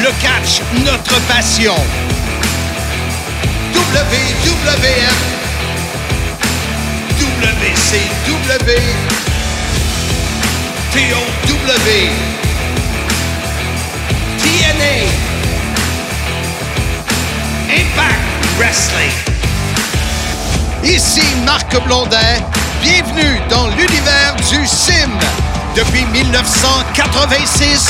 le catch, notre passion. WCW, TOW, TNA, Impact Wrestling. Ici Marc Blondin, bienvenue dans l'univers du sim. Depuis 1986,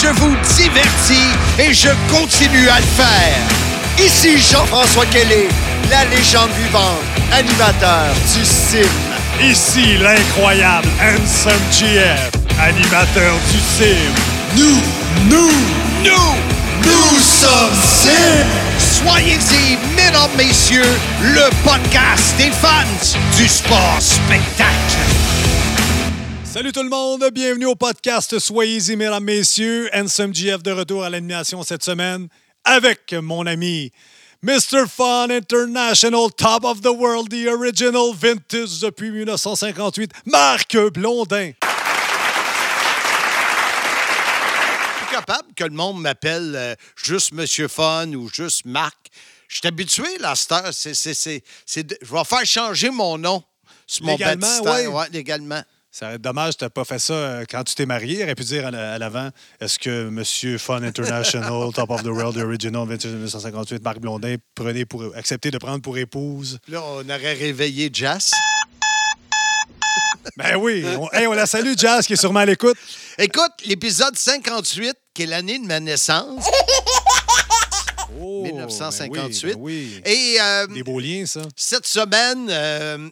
je vous divertis et je continue à le faire. Ici Jean-François Kelly, la légende vivante, animateur du sim. Ici l'incroyable Handsome GF, animateur du sim. Nous, nous, Nous, nous sommes Sim. Soyez-y, mesdames, messieurs, le podcast des fans du sport spectacle. Salut tout le monde, bienvenue au podcast Soyez-y, mesdames, messieurs. Handsome GF de retour à l'animation cette semaine avec mon ami Mr. Fun International, Top of the World, The Original Vintage depuis 1958, Marc Blondin. Je suis capable que le monde m'appelle euh, juste Monsieur Fun ou juste Marc. Je suis habitué, là. C'est, je vais faire changer mon nom sur mon Légalement, baptistère. ouais. légalement. Ça va être dommage que tu n'as pas fait ça euh, quand tu t'es marié. Il aurait pu dire à la- à l'avant est-ce que Monsieur Fun International, Top of the World, The Original, Vintage 1958, Marc Blondin, prenez pour, acceptez de prendre pour épouse Là, on aurait réveillé Jazz. Ben oui. On, hey, on la salue, Jazz, qui est sûrement à l'écoute. Écoute, l'épisode 58, qui est l'année de ma naissance, Oh, 1958. ben oui, ben oui. Et euh, Des beaux liens, ça. cette semaine, euh,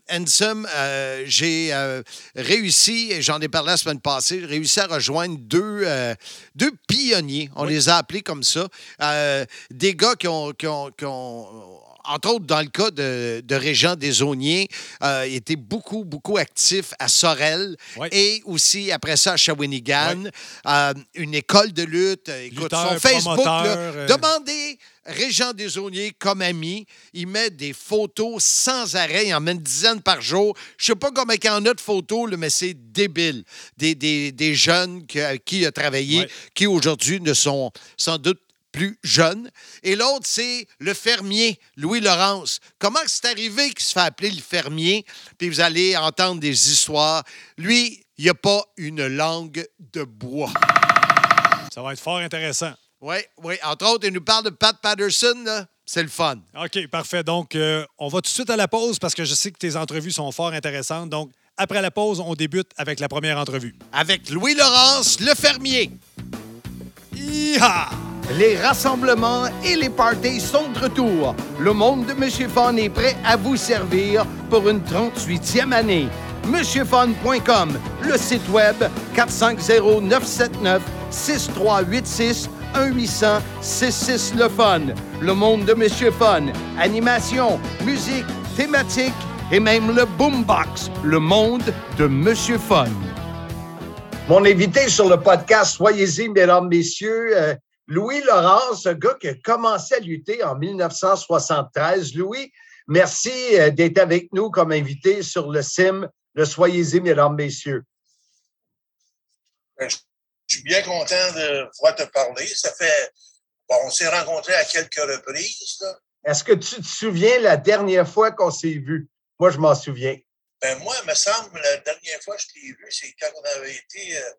euh, j'ai euh, réussi, et j'en ai parlé la semaine passée, j'ai réussi à rejoindre deux, deux pionniers, on les a appelés comme ça, des gars qui ont, qui ont- qui ont, entre autres dans le cas de, de Régent Desauniers, euh, étaient beaucoup, beaucoup actifs à Sorel Ouais. et aussi après ça à Shawinigan, Euh, une école de lutte. Écoute, Lutteur, son Facebook, là, euh, demandez Régent Desauniers comme ami. Il met des photos sans arrêt. Il en met une dizaine par jour. Je sais pas combien il y en a de photos, là, mais c'est débile. Des, des- des jeunes que- avec qui il a travaillé, Ouais. qui aujourd'hui ne sont sans doute plus jeunes. Et l'autre, c'est le fermier, Louis Laurence. Comment c'est arrivé qu'il se fait appeler le fermier? Puis vous allez entendre des histoires. Lui, il n'y a pas une langue de bois. Ça va être fort intéressant. Oui, oui. Entre autres, il nous parle de Pat Patterson, là. C'est le fun. OK, parfait. Donc, euh, on va tout de suite à la pause parce que je sais que tes entrevues sont fort intéressantes. Donc, après la pause, on débute avec la première entrevue. Avec Louis Laurence, le fermier. Iha! Les rassemblements et les parties sont de retour. Le monde de Monsieur Fun est prêt à vous servir pour une 38e année. MonsieurFun.com, le site web 450-979-6386, 1-800-66 Le Fun. Le monde de Monsieur Fun, animation, musique, thématique et même le boombox. Le monde de Monsieur Fun. Mon invité sur le podcast, soyez-y, mesdames, messieurs, euh, Louis Laurence, un gars qui a commencé à lutter en 1973. Louis, merci euh, d'être avec nous comme invité sur le CIM, le Soyez-y, mesdames, messieurs. Ben, Je suis bien content de pouvoir te parler. Ça fait. Bon, on s'est rencontrés à quelques reprises. Est-ce que tu te souviens la dernière fois qu'on s'est vu? Moi, je m'en souviens. Ben, moi, il me semble, la dernière fois que je t'ai vu, c'est quand on avait été euh,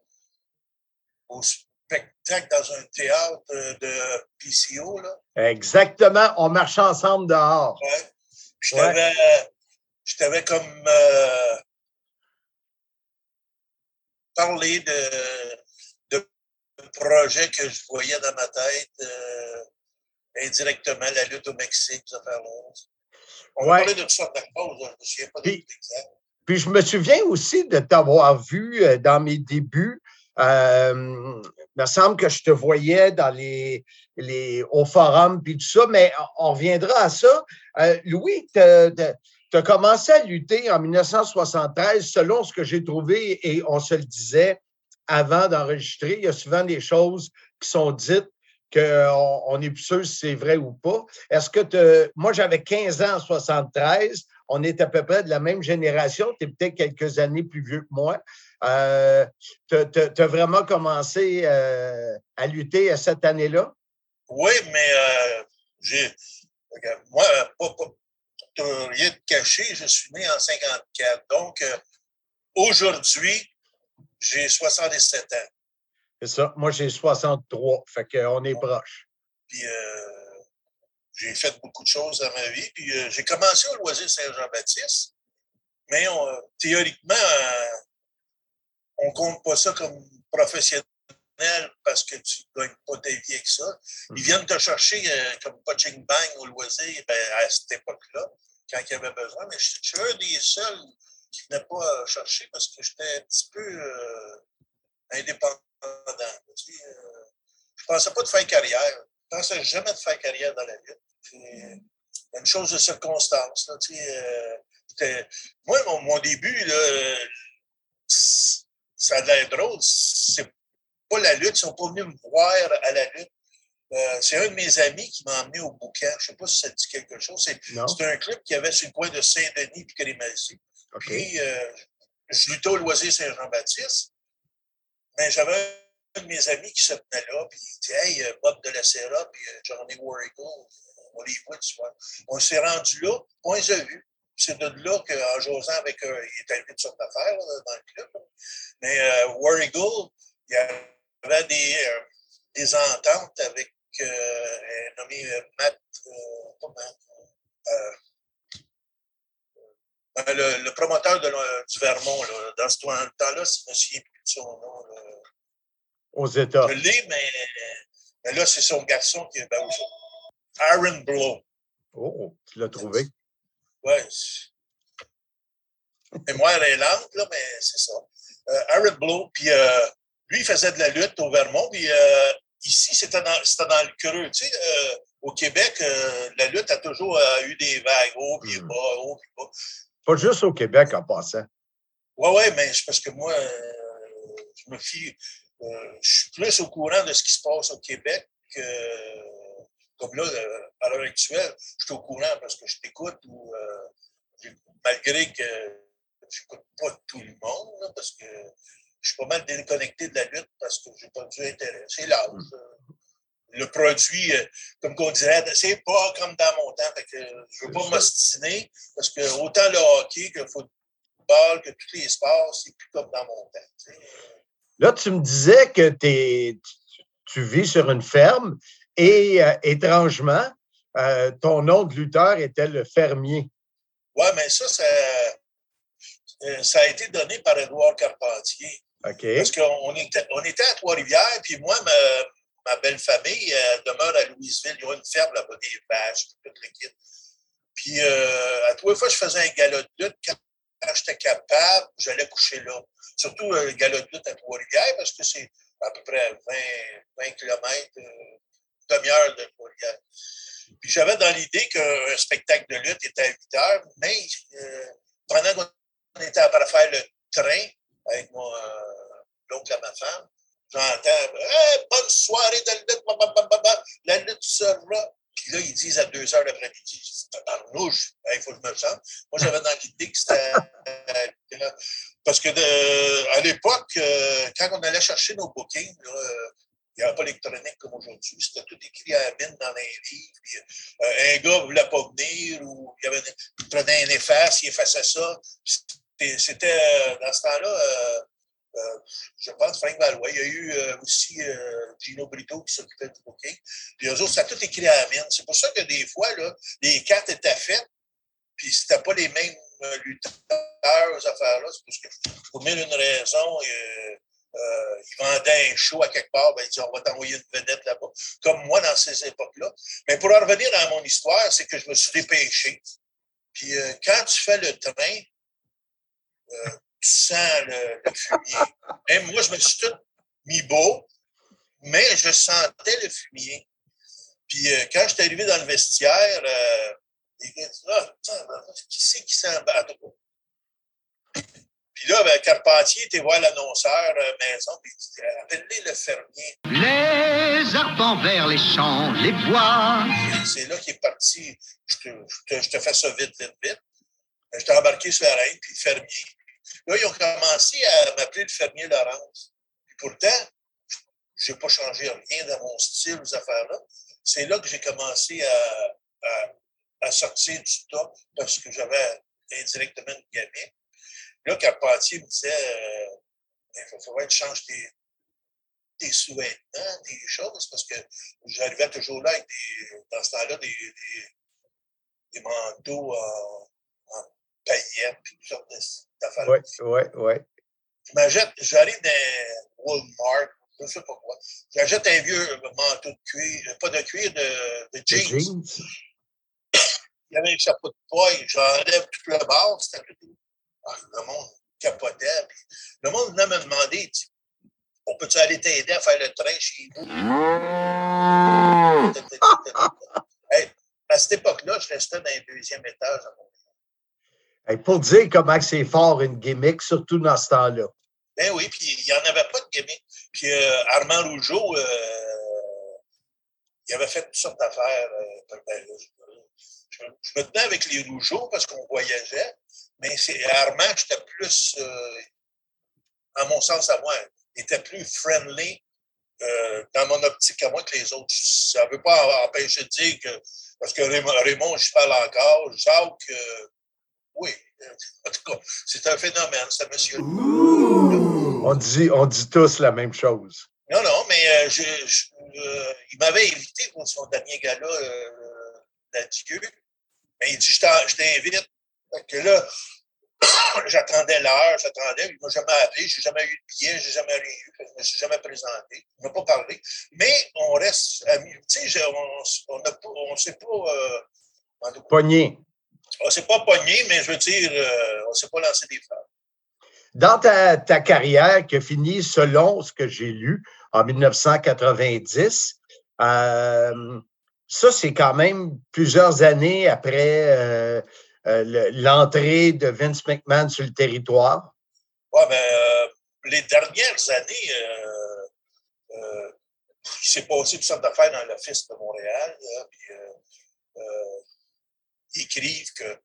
au spectacle dans un théâtre euh, de PCO. Là. Exactement. On marchait ensemble dehors. Ouais. Je t'avais, comme euh, parlé de, de projets que je voyais dans ma tête euh, indirectement, la lutte au Mexique, ces affaires-là. On Ouais. a parlé de toutes sortes de choses, là. je ne me souviens pas de Puis- tout exact. Puis je me souviens aussi de t'avoir vu dans mes débuts. Euh, il me semble que je te voyais dans les, les, au forum puis tout ça, mais on reviendra à ça. Euh, Louis, te- te- tu as commencé à lutter en 1973, selon ce que j'ai trouvé, et on se le disait avant d'enregistrer. Il y a souvent des choses qui sont dites qu'on n'est plus sûr si c'est vrai ou pas. Est-ce que tu. Moi, j'avais 15 ans en 73. On est à peu près de la même génération. Tu es peut-être quelques années plus vieux que moi. Euh, tu as vraiment commencé euh, à lutter à cette année-là? Oui, mais euh, j'ai. Moi, pas, rien de caché, je suis né en 54. Donc, euh, aujourd'hui, j'ai 67 ans. C'est ça. Moi, j'ai 63. Fait qu'on est proche. Puis, euh, j'ai fait beaucoup de choses dans ma vie. Puis, euh, j'ai commencé au loisir Saint-Jean-Baptiste. Mais théoriquement, on ne compte pas ça comme professionnel parce que tu ne gagnes pas ta vie avec ça. Ils mmh. viennent te chercher comme punching bang au loisir ben, à cette époque-là quand il y avait besoin. Mais je, suis un des seuls qui ne venait pas chercher parce que j'étais un petit peu euh, indépendant. Tu sais, euh, je ne pensais pas de faire carrière. Je ne pensais jamais de faire carrière dans la lutte. Puis, une chose de circonstance. Là, tu sais, euh, moi, mon, mon début, là, ça a l'air drôle. C'est pas la lutte. Ils ne sont pas venus me voir à la lutte. Euh, c'est un de mes amis qui m'a emmené au bouquin. Je ne sais pas si ça dit quelque chose. C'est un club qui avait sur le coin de Saint-Denis et Crémazie. Puis, euh, je luttais au loisir Saint-Jean-Baptiste. Mais j'avais un de mes amis qui se tenait là, puis il dit Hey, euh, Bob de la Serra, puis Johnny Warrigal, on les voit tu vois. On s'est rendu là, on les a vus. C'est de là qu'en jasant avec eux, il était arrivé de sorte d'affaires dans le club. Mais euh, il y avait des, des ententes avec euh, nommé euh, Matt, euh, ben, le, le, promoteur de, du Vermont, là, dans ce temps-là, je ne me souviens plus de son nom. Là. Aux États. Je l'ai, mais, mais, là, c'est son garçon qui est. Ben, Aaron Blow. Oh, tu l'as trouvé? Oui. Mémoire est lente, là, mais c'est ça. Euh, Aaron Blow, puis euh, lui, il faisait de la lutte au Vermont, puis euh, Ici, c'était dans, dans, le creux. Tu sais, euh, au Québec, euh, la lutte a toujours euh, eu des vagues, haut puis hmm. bas, haut puis bas. Pas juste au Québec en passant. Oui, oui, mais parce que moi, je me fie, je suis plus au courant de ce qui se passe au Québec que, comme là, à l'heure actuelle, je suis au courant parce que je t'écoute ou malgré que je n'écoute pas tout le monde, parce que je suis pas mal déconnecté de la lutte parce que j'ai pas du intérêt. C'est l'âge. Mm. Le produit, euh, comme on dirait, c'est pas comme dans mon temps. Fait que je veux pas m'ostiner parce que autant le hockey que le football, que tous les sports, c'est plus comme dans mon temps. Là, tu me disais que tu vis sur une ferme et euh, étrangement, euh, ton nom de lutteur était le fermier. Oui, mais ça, ça, ça, a été donné par Édouard Carpentier. Parce qu'on était, on était à Trois-Rivières, puis moi, ma, belle famille demeure à Louisville. Il y a une ferme là-bas, des vaches, tout le kit. Puis euh, à trois fois, je faisais un galop de lutte. Quand, j'étais capable, j'allais coucher là. Surtout euh, le galop de lutte à Trois-Rivières, parce que c'est à peu près 20, 20 km, euh, demi-heure de Trois-Rivières. Puis j'avais dans l'idée qu'un spectacle de lutte était à 8 heures, mais pendant qu'on était à faire le train, avec mon euh, l'oncle à ma femme. J'entends bonne soirée de lutte, la lutte sera. Puis là, ils disent à 2 heures l'après-midi, rouge, il faut que je me chante. Moi, j'avais dans l'idée que c'était. Euh, parce que de, à l'époque, euh, quand on allait chercher nos bookings, il n'y avait pas l'électronique comme aujourd'hui. C'était tout écrit à la mine dans les livres. Puis, euh, un gars ne voulait pas venir ou il, avait, prenait un efface, il effaçait ça. C'était euh, dans ce temps-là, euh, je pense, Frank Valois. Il y a eu aussi Gino Brito qui s'occupait du booking. Puis eux autres, a tout écrit à la mine. C'est pour ça que des fois, là, les cartes étaient faites, puis c'était pas les mêmes lutteurs, ces affaires-là. C'est parce que pour mille une raison, euh, ils vendaient un show à quelque part, ben, ils disaient on va t'envoyer une vedette là-bas. Comme moi dans ces époques-là. Mais pour en revenir à mon histoire, c'est que je me suis dépêché. Puis quand tu fais le train, euh, tu sens le, fumier. Même moi, je me suis tout mis beau, mais je sentais le fumier. Puis euh, quand je suis arrivé dans le vestiaire, euh, Les gars disent Ah, qui c'est qui s'en Puis là, ben, Carpentier était voir l'annonceur euh, maison, puis il dit Appelez le fermier. Les arbres vers les champs, les bois. C'est là qu'il est parti. Je te, je, te, je te, fais ça vite, vite, vite. J'étais embarqué sur la reine, puis le fermier. Là, ils ont commencé à m'appeler le fermier Laurence. Puis pourtant, je n'ai pas changé rien dans mon style, aux affaires-là. C'est là que j'ai commencé à, à, à, sortir du top parce que j'avais indirectement une gamine. Là, Carpentier me disait euh, il faudrait que tu changes tes, tes sous-vêtements, des choses, parce que j'arrivais toujours là avec des, dans ce temps-là, des, des, des manteaux en, en paillettes, puis toutes sortes d'affaires. Oui, oui, oui. J'arrive dans Walmart, je ne sais pas quoi. J'achète un vieux manteau de cuir, pas de cuir, de, de jeans. Jeans? Il y avait un chapeau de poil, j'enlève tout le bord, c'était tout. Ah, le monde capotait. Le monde venait me demander, on peut-tu aller t'aider à faire le train chez vous? hey, à cette époque-là, je restais dans un deuxième étage à mon hey, Pour dire comment c'est fort une gimmick, surtout dans ce temps-là. Ben oui, puis il n'y en avait pas de gimmick. Puis euh, Armand Rougeau, euh, il avait fait toutes sortes d'affaires. Euh, ben, je, je, me tenais avec les Rougeaux parce qu'on voyageait, mais c'est Armand, j'étais plus, euh, à mon sens à moi, était plus friendly euh, dans mon optique à moi que les autres. Ça ne veut pas empêcher de dire que, parce que Raymond, je parle encore, Jacques, euh, oui, en tout cas, c'est un phénomène, ce monsieur. On dit, on dit tous la même chose. Non, non, mais euh, je, je, il m'avait invité pour son dernier gala d'adieu. Mais il dit Je t'invite. Que là, j'attendais l'heure, j'attendais. Il ne m'a jamais appelé, je n'ai jamais eu de billet, je n'ai jamais rien eu, je ne me suis jamais présenté. Il ne m'a pas parlé. Mais on reste amis. Tu sais, on ne s'est pas. Euh, Pogné. On ne s'est pas pogné, mais je veux dire, euh, on ne s'est pas lancé des fleurs. Dans ta, ta, carrière qui a fini, selon ce que j'ai lu, en 1990, euh, ça, c'est quand même plusieurs années après euh, l'entrée de Vince McMahon sur le territoire. Oui, mais euh, les dernières années, euh, il s'est passé toutes sortes d'affaires dans l'office de Montréal. Ils écrivent que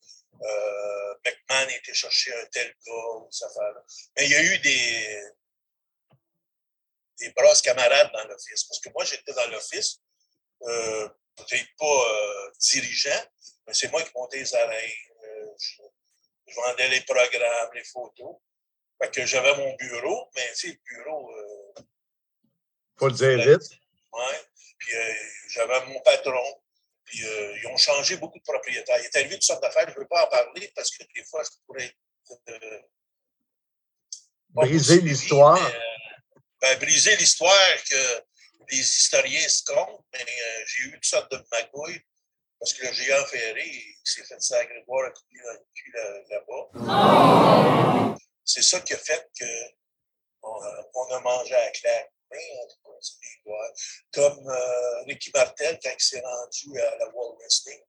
McMahon était chercher un tel gars, ça Mais il y a eu des, des brosses camarades dans l'office. Parce que moi, j'étais dans l'office, peut-être pas dirigeant, mais c'est moi qui montais les oreilles. Euh, je, vendais les programmes, les photos. Fait que j'avais mon bureau, mais tu sais, le bureau. Euh, Faut le dire vite. Oui. Puis euh, j'avais mon patron. Puis euh, ils ont changé beaucoup de propriétaires. Il est arrivé toutes sortes d'affaires. Je ne veux pas en parler parce que des fois, je pourrais. Briser l'histoire. Ben, briser l'histoire que les historiens se comptent, mais euh, j'ai eu toutes sortes de magouilles parce que le géant ferré il s'est fait ça à Grégoire à couper dans le cul là-bas. C'est ça qui a fait qu'on on a mangé à la claque. Comme euh, Ricky Martel, quand il s'est rendu à la World Wrestling,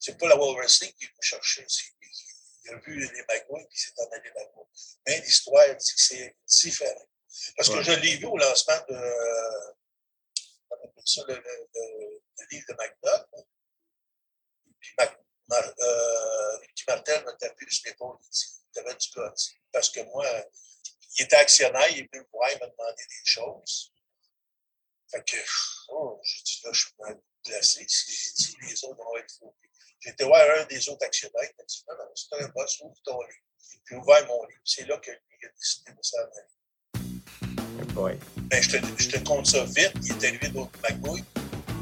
c'est pas la World Wrestling qui est chercher, il a vu les magouilles et il s'est en allé là-bas. Mais l'histoire dit que c'est différent. Parce que ouais. je l'ai vu au lancement de ça, le, le, le, livre de McDonald. Euh, Martel m'a tapé sur l'épaule. Il dit T'avais du gars. Parce que moi, il était actionnaire, il est venu me voir, il m'a demandé des choses. Fait que, oh, j'ai dit là, je suis mal placé. Si, si les autres vont être faux. J'ai été voir un des autres actionnaires, il m'a dit Non, non, c'est un boss, ouvre ton livre. Puis ouvert mon livre. C'est là que lui a décidé de s'en aller. Ben, je, te, je te compte ça vite. Il est arrivé d'autres magouilles.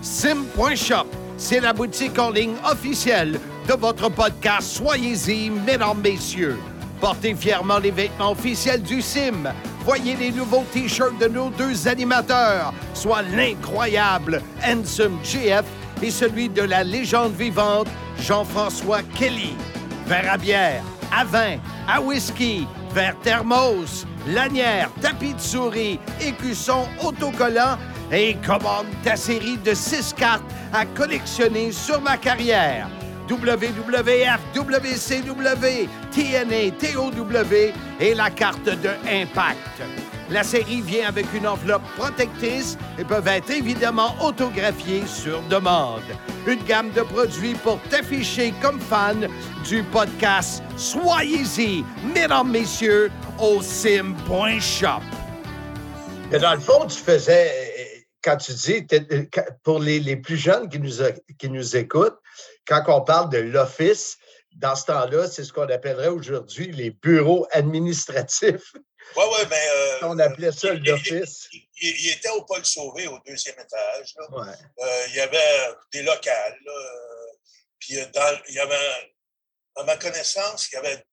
Sim.shop, c'est la boutique en ligne officielle de votre podcast Soyez-y, mesdames, messieurs. Portez fièrement les vêtements officiels du Sim. Voyez les nouveaux T-shirts de nos deux animateurs, soit l'incroyable Handsome GF et celui de la légende vivante Jean-François Kelly. Verre à bière, à vin, à whisky, verre thermos, lanière, tapis de souris, écusson autocollant et commande ta série de six cartes à collectionner sur ma carrière. WWF, WCW, TNA, TOW et la carte de Impact. La série vient avec une enveloppe protectrice et peuvent être évidemment autographiées sur demande. Une gamme de produits pour t'afficher comme fan du podcast Soyez-y, mesdames, messieurs, au sim.shop. Dans le fond, tu faisais, quand tu dis, pour les, plus jeunes qui nous, qui nous écoutent, quand on parle de l'Office, dans ce temps-là, c'est ce qu'on appellerait aujourd'hui les bureaux administratifs. Oui, oui, mais. Euh, on appelait ça l'Office. Il, était au Paul Sauvé, au deuxième étage. Euh, il y avait des locales. puis euh, dans, il y avait, à ma connaissance, il y avait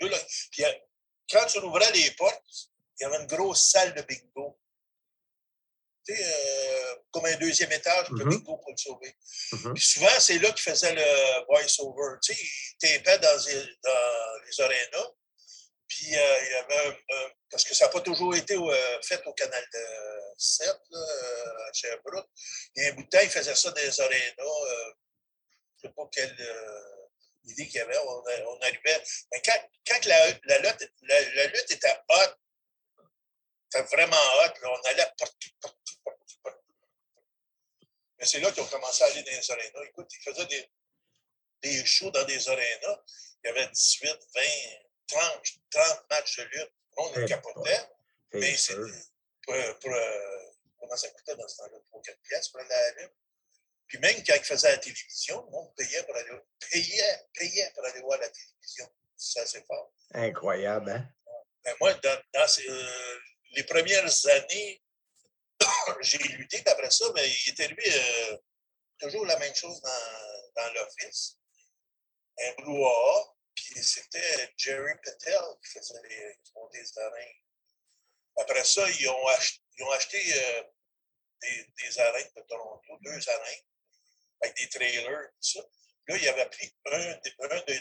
deux locales. Puis quand tu ouvrais les portes, il y avait une grosse salle de bingo. Euh, comme un deuxième étage de mm-hmm. bingo pour le sauver. Mm-hmm. Puis souvent, c'est là qu'il faisait le voice-over. Tu sais, il tapait dans les, dans les arénas. Puis euh, il y avait parce que ça n'a pas toujours été euh, fait au canal de 7, là, à Sherbrooke. Il y a un bout de temps, il faisait ça dans les arénas. je ne sais pas quelle idée qu'il y avait. On, arrivait. Mais quand, quand la, la, lutte, la, lutte était haute, c'était vraiment hot. on allait partout, partout, partout, partout. Mais c'est là qu'ils ont commencé à aller dans les arénas. Écoute, ils faisaient des, des shows dans des arénas. Il y avait 18, 20, 30, 30 matchs de lutte. On les capotait. Mais c'est pour, pour, euh, comment ça coûtait dans ce temps-là? 3-4 pièces pour aller à la lutte. Puis même quand ils faisaient la télévision, le monde payait pour aller, payait, payait pour aller voir la télévision. C'est assez fort. Incroyable, hein? Ben moi, dans, dans ces, euh, les premières années, j'ai lutté, après ça, mais il était lui euh, toujours la même chose dans, l'office. Un brouhaha, puis c'était Jerry Patel qui faisait les, qui montait les arènes. Après ça, ils ont acheté, euh, des, des, arènes de Toronto, deux arènes, avec des trailers, tout ça. Là, il avait pris un, des, des,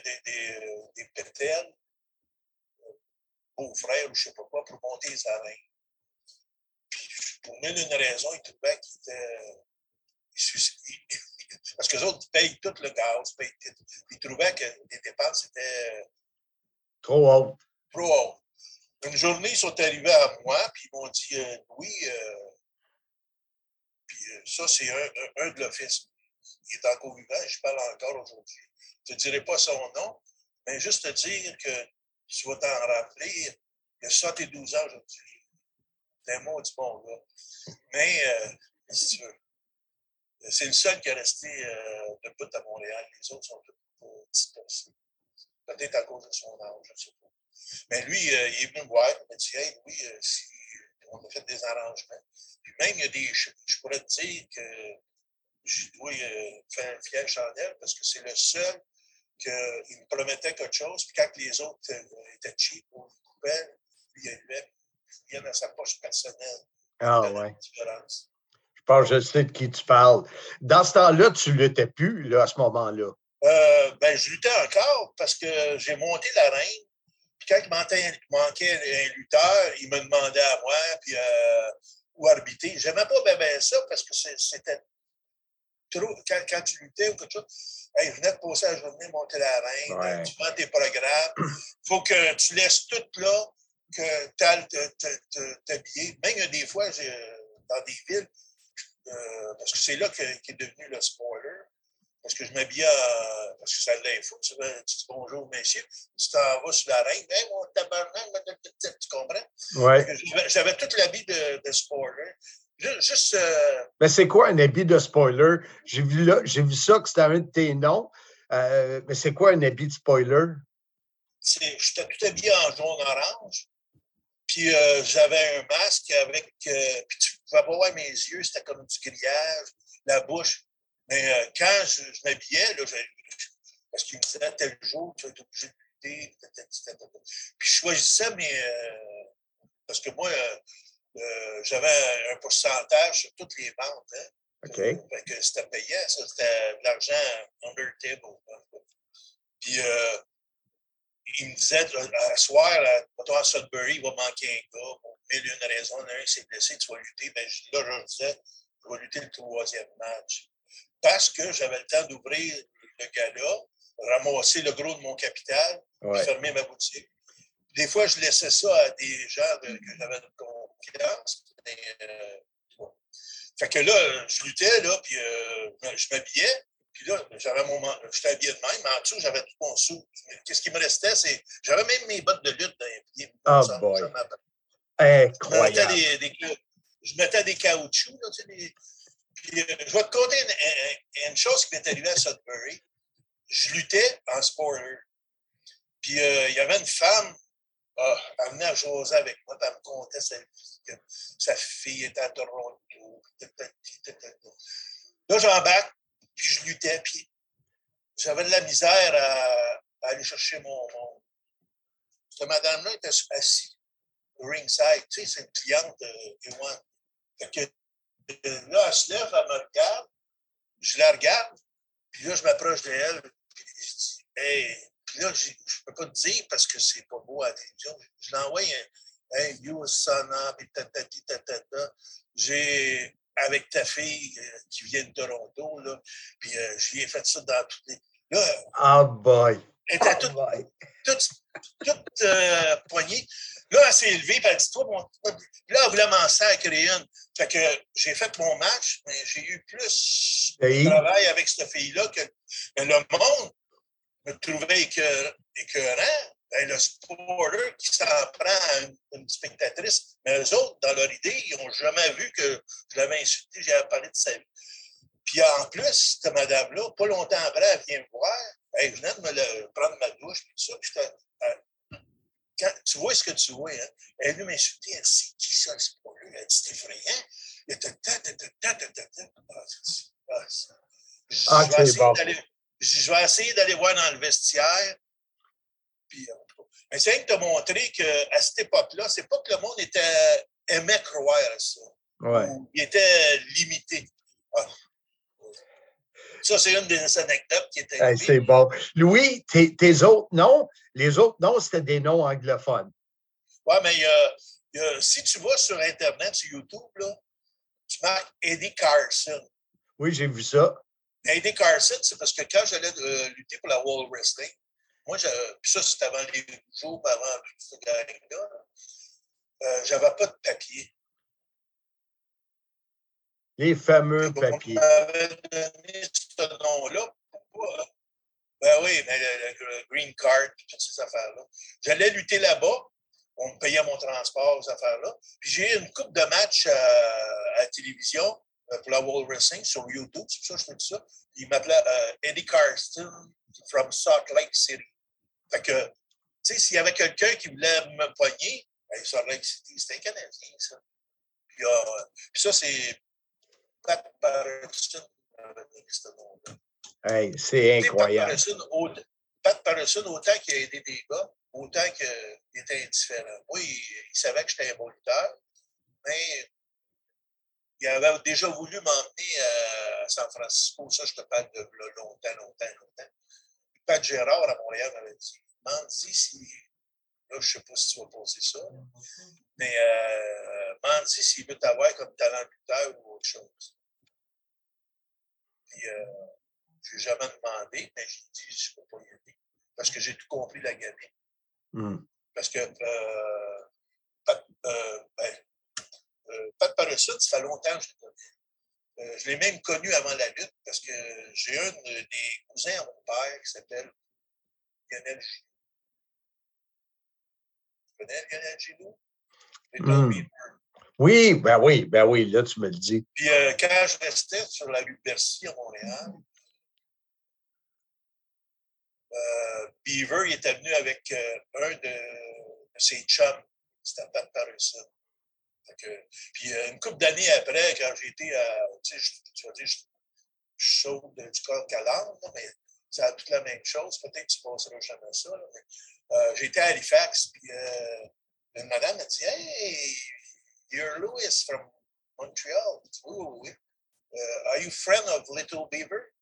des, des beau-frère ou je ne sais pas quoi, pour monter les arènes. Puis, pour mille une raison, il trouvait qu'il était. parce que les autres payent tout le gaz, payent tout. Ils trouvaient que les dépenses étaient. Trop hautes. Trop hautes. Une journée, ils sont arrivés à moi, puis ils m'ont dit euh, Oui, euh, puis euh, ça, c'est un, un, de l'office. Il est encore vivant, je parle encore aujourd'hui. Je ne te dirai pas son nom, mais juste te dire que tu vas t'en rappeler, il a 72 ans aujourd'hui. C'est un mot du bon gars. Mais, euh, si tu veux, c'est le seul qui est resté euh, debout à Montréal. Les autres sont tous euh, dispersés. Peut-être à cause de son âge, je ne sais pas. Mais lui, euh, il est venu me voir, il m'a dit Hey, oui, si on a fait des arrangements. Puis même, il y a des. Je, je pourrais te dire que je dois faire un fier chandelle parce que c'est le seul qu'il me promettait quelque chose, puis quand les autres euh, étaient cheap ou coupaient, lui, il y a sa poche personnelle. Ah ouais. Je pense que je sais de qui tu parles. Dans ce temps-là, tu ne luttais plus, là, à ce moment-là? Euh, ben, je luttais encore parce que j'ai monté la reine. Puis quand il manquait, un lutteur, il me demandait à moi, puis euh, où arbitrer. J'aimais pas bien, ça parce que c'était trop. quand, tu luttais ou quelque chose, Hey, je venais de passer la journée, monter la reine, tu vends tes programmes. Il faut que tu laisses tout là, que tu ailles t'habiller. Même des fois, dans des villes, euh, parce que c'est là qu'est est devenu le spoiler. Parce que je m'habillais, parce que ça l'info, tu, tu dis bonjour, messieurs, tu t'en vas sur la reine, hey, mon tabarnak, tu comprends? Ouais. J'avais toute de, de spoiler. Juste. Euh, mais c'est quoi un habit de spoiler? J'ai vu, vu ça que c'était un de tes noms. Euh, mais c'est quoi un habit de spoiler? J'étais tout habillé en jaune-orange. Puis euh, j'avais un masque avec. puis tu pouvais pas voir mes yeux, c'était comme du grillage, la bouche. Mais quand je, m'habillais, parce qu'il me disait tel jour, tu vas être obligé de lutter. Puis je choisissais mes. parce que moi, euh, j'avais un pourcentage sur toutes les ventes. Hein. OK. que c'était payant, ça, c'était de l'argent under table. Hein. Puis euh, il me disait, à soir, à, Sudbury, il va manquer un gars. Pour mille une raisons. Un s'est blessé, tu vas lutter. Mais ben, là, je disais, je vais lutter le troisième match. Parce que j'avais le temps d'ouvrir le gala. ramasser le gros de mon capital, fermer ma boutique. Des fois, je laissais ça à des gens que j'avais Euh, fait que là, je luttais, là, puis euh, je m'habillais. Puis là, j'avais mon. J'étais habillé de même, mais en dessous, j'avais tout mon sou. Qu'est-ce qui me restait? C'est. J'avais même mes bottes de lutte dans les pieds. Oh boy. Incroyable. Je mettais des, je mettais des caoutchoucs, là, tu sais, des, puis, euh, je vais te conter une, une, chose qui m'est arrivée à Sudbury. Je luttais en spoiler. Puis euh, il y avait une femme, elle venait à José avec moi, elle me contait sa, que sa fille était à Toronto. Là, j'embarque, puis je luttais, puis j'avais de la misère à, aller chercher mon. Cette madame-là était assise ringside. Tu sais, c'est une cliente de Ewan. Fait que là, elle se lève, elle me regarde, je la regarde, puis là, je m'approche d'elle, puis je dis, hey, puis là, je ne peux pas te dire parce que c'est pas beau à la télévision. Je l'envoie un, hey, you son puis tatati, tatata. J'ai, avec ta fille euh, qui vient de Toronto, là, puis euh, je lui ai fait ça dans toutes les. Là, oh boy! Elle était toute, toute, toute euh, poignée. Là, elle s'est élevée, puis elle dit Toi, mon. Là, elle voulait m'en sacrer une. Fait que j'ai fait mon match, mais j'ai eu plus de travail avec cette fille-là que le monde me trouvait écœurant. Ben, le spoiler qui s'en prend à une, spectatrice. Mais eux autres, dans leur idée, ils n'ont jamais vu que je l'avais insulté, j'avais parlé de sa vie. Puis en plus, cette madame-là, pas longtemps après, elle vient me voir. Elle venait de me prendre ma douche, puis tout ça. Puis euh, quand tu vois ce que tu vois, hein, elle est venue m'insulter. Elle dit C'est qui ça, le spoiler Elle dit C'est effrayant. Il était ah, Je vais essayer d'aller voir dans le vestiaire. Puis, euh, mais c'est de te montrer qu'à cette époque-là, c'est pas que le monde était, aimait croire à ça. Ouais. Il était limité. Ah. Ça, c'est une des anecdotes qui était. c'est bon. Louis, tes, autres noms, les autres noms, c'était des noms anglophones. Oui, mais si tu vas sur Internet, sur YouTube, là, tu marques Eddie Carson. Oui, j'ai vu ça. Eddie Carson, c'est parce que quand j'allais euh, lutter pour la World Wrestling, moi, puis ça, c'était avant les jours, avant toute cette gang-là, euh, j'avais pas de papier. Les fameux papiers. On m'avait donné ce nom-là. Ben oui, mais le, green card, toutes ces affaires-là. J'allais lutter là-bas. On me payait mon transport, ces affaires-là. Puis j'ai eu une coupe de match à, la télévision euh, pour la World Wrestling sur YouTube. C'est ça je fais ça. Il m'appelait euh, Eddie Carston from Salt Lake City. Fait que, tu sais, s'il y avait quelqu'un qui voulait me poigner, ben, Salt Lake City, c'était un Canadien, ça. Puis, euh, puis ça, c'est Pat Patterson ce Hey, c'est incroyable. Pat Patterson, autant qu'il a aidé des gars, autant qu'il était indifférent. Oui, il, savait que j'étais un bon lutteur, mais il avait déjà voulu m'emmener à San Francisco. Ça, je te parle de longtemps, longtemps, longtemps. Pat Gérard à Montréal m'avait dit M'en dis si. Là, je ne sais pas si tu vas poser ça. Mais euh, m'en dis s'il veut t'avoir comme talent lutteur ou autre chose. Puis, euh, je n'ai jamais demandé, mais j'ai dit, je ne peux pas y aller. Parce que j'ai tout compris la gamine. Mmh. Parce que euh, Pat, euh, ben, euh, Pat Patterson, ça fait longtemps que je l'ai connu. Euh, je l'ai même connu avant la lutte parce que j'ai un des cousins à mon père qui s'appelle Lionel Gilou. Tu connais Lionel Gilou? Mmh. Oui, ben oui, ben oui, là, tu me le dis. Puis euh, quand je restais sur la rue Bercy à Montréal, euh, Beaver il était venu avec euh, un de, ses chums, c'était Pat Patterson. Puis une couple d'années après, quand j'étais à, tu sais, tu dire, je, suis chaud du corps calandre, mais c'est toute la même chose. Peut-être que tu passeras jamais ça. J'étais à Halifax, puis une madame m'a dit Hey, You're Louis from Montreal. Oui, oui. Uh, are you friend of Little Beaver?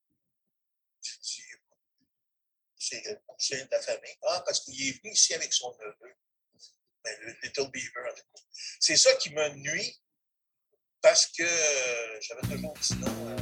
C'est de la famille. Ah, parce qu'il est venu ici avec son neveu. Ben. C'est ça qui me nuit parce que j'avais toujours dit non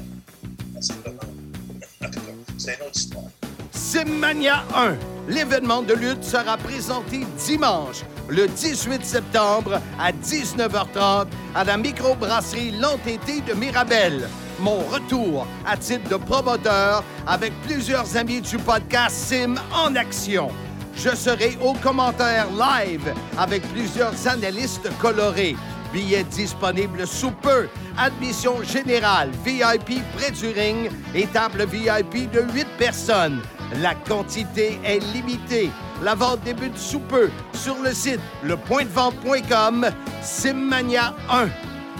c'est une autre histoire. Simmania 1. L'événement de lutte sera présenté dimanche, le 18 septembre à 19h30 à la microbrasserie L'Entêté de Mirabel. Mon retour à titre de promoteur avec plusieurs amis du podcast Sim en action. Je serai au commentaire live avec plusieurs analystes colorés. Billets disponibles sous peu. Admission générale, VIP près du ring et table VIP de 8 personnes. La quantité est limitée. La vente débute sous peu sur le site lepointdevente.com Simmania 1.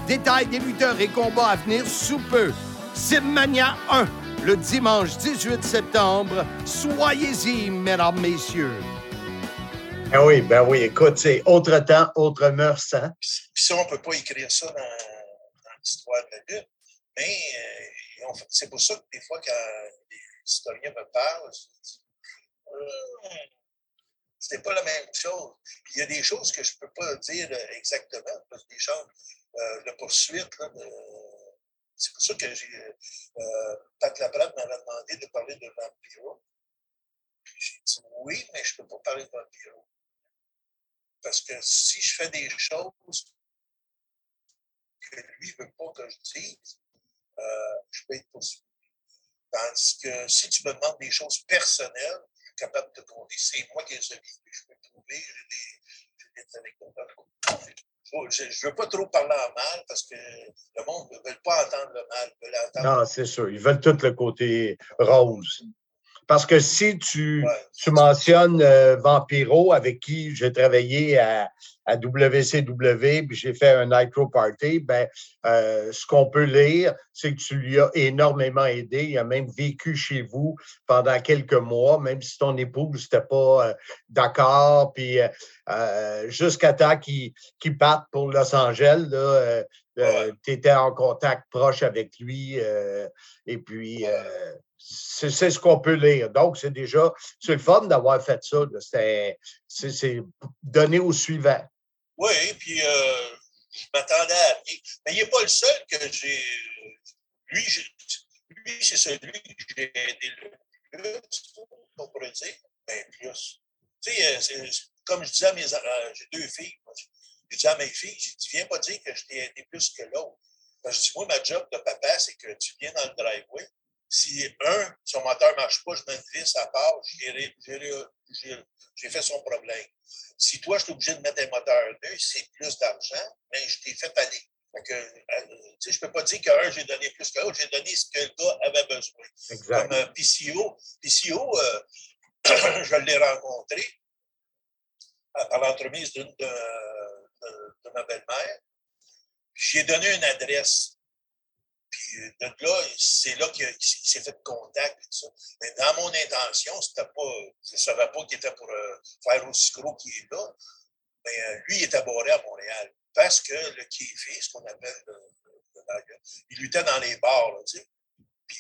Détails des et combats à venir sous peu. Simmania 1, le dimanche 18 septembre. Soyez-y, mesdames, messieurs. Ben oui, ben oui. Écoute, c'est autre temps, autre mœurs. Hein? Puis ça, on ne peut pas écrire ça dans, dans l'histoire de la lutte. Mais euh, c'est pour ça que des fois, quand les historiens me parlent, je dis hum, c'est pas la même chose. Puis il y a des choses que je ne peux pas dire exactement, parce que des choses euh, de poursuite, là, de, c'est pour ça que j'ai. Euh, Pat Laprade m'avait demandé de parler de Vampiro. J'ai dit oui, mais je ne peux pas parler de Vampiro. Parce que si je fais des choses que lui ne veut pas que je dise, euh, je peux être poursuivi. Tandis que si tu me demandes des choses personnelles, je suis capable de te compter. C'est moi qui les ai Je peux prouver, j'ai des, des anecdotes je ne veux pas trop parler en mal parce que le monde ne veut pas entendre le mal. Veut non, c'est sûr. Ils veulent tout le côté rose. Parce que si tu, tu mentionnes euh, Vampiro, avec qui j'ai travaillé à, à WCW, puis j'ai fait un Nitro Party, ben, euh, ce qu'on peut lire, c'est que tu lui as énormément aidé. Il a même vécu chez vous pendant quelques mois, même si ton épouse n'était pas euh, d'accord. Puis jusqu'à temps qu'il parte pour Los Angeles, tu étais en contact proche avec lui. et puis c'est ce qu'on peut lire. Donc, c'est déjà, c'est le fun d'avoir fait ça. C'est donné au suivant. Oui, puis euh, je m'attendais à Mais il n'est pas le seul que j'ai. Lui, lui c'est celui que j'ai aidé le plus, on pourrait dire. Ben, plus. Tu sais, euh, comme je disais à mes. Euh, j'ai deux filles. Je disais à mes filles, je dis, viens pas dire que je t'ai aidé plus que l'autre. Je dis, moi, ma job de papa, c'est que tu viens dans le driveway, si un, son moteur ne marche pas, je mets une vis à part, j'ai fait son problème. Si toi, je suis obligé de mettre un moteur neuf, c'est plus d'argent, mais je t'ai fait aller. que, euh, je ne peux pas dire qu'un, j'ai donné plus que l'autre, j'ai donné ce que le gars avait besoin. Exact. Comme euh, PCO. PCO, euh, je l'ai rencontré par l'entremise de, de, ma belle-mère. J'ai donné une adresse de là, c'est là qu'il s'est fait contact. ça. Mais dans mon intention, c'était pas, je ne savais pas qu'il était pour euh, faire aussi gros qu'il est là. Mais euh, lui, il était barré à Montréal. Parce que le kiffé, ce qu'on appelle le, le, il luttait dans les bars. Là. Puis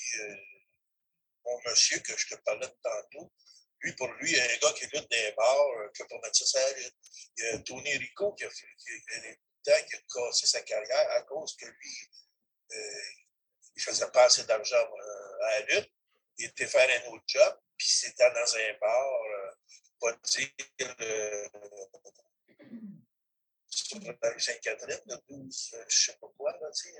mon monsieur que je te parlais de tantôt, lui, pour lui, il y a un gars qui lutte les bars, que pour mettre ça, il y a Tony Rico qui a, fait, qui a, qui a cassé sa carrière à cause que lui, il faisait pas assez d'argent euh, à la lutte. Il était faire un autre job, puis c'était dans un bar, euh, pas dire euh, sur la rue Sainte-Catherine, le 12, je ne sais pas quoi, là, tu sais,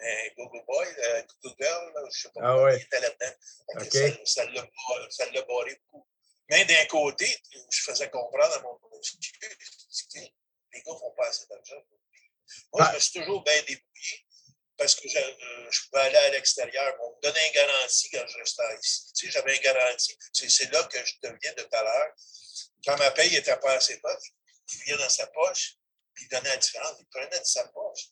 un go-go boy, un go-go girl, je ne sais pas ah, quoi, il était là-dedans. Ça l'a barré beaucoup. Mais d'un côté, je faisais comprendre à mon monsieur, les gars font pas assez d'argent. Moi, je me suis toujours bien débrouillé parce que je, euh, je, pouvais aller à l'extérieur. On me donnait une garantie quand je restais ici. Tu sais, j'avais une garantie. C'est là que je te viens de tout à l'heure. Quand ma paye n'était pas assez poche, il vient dans sa poche, puis il donnait la différence. Il prenait de sa poche.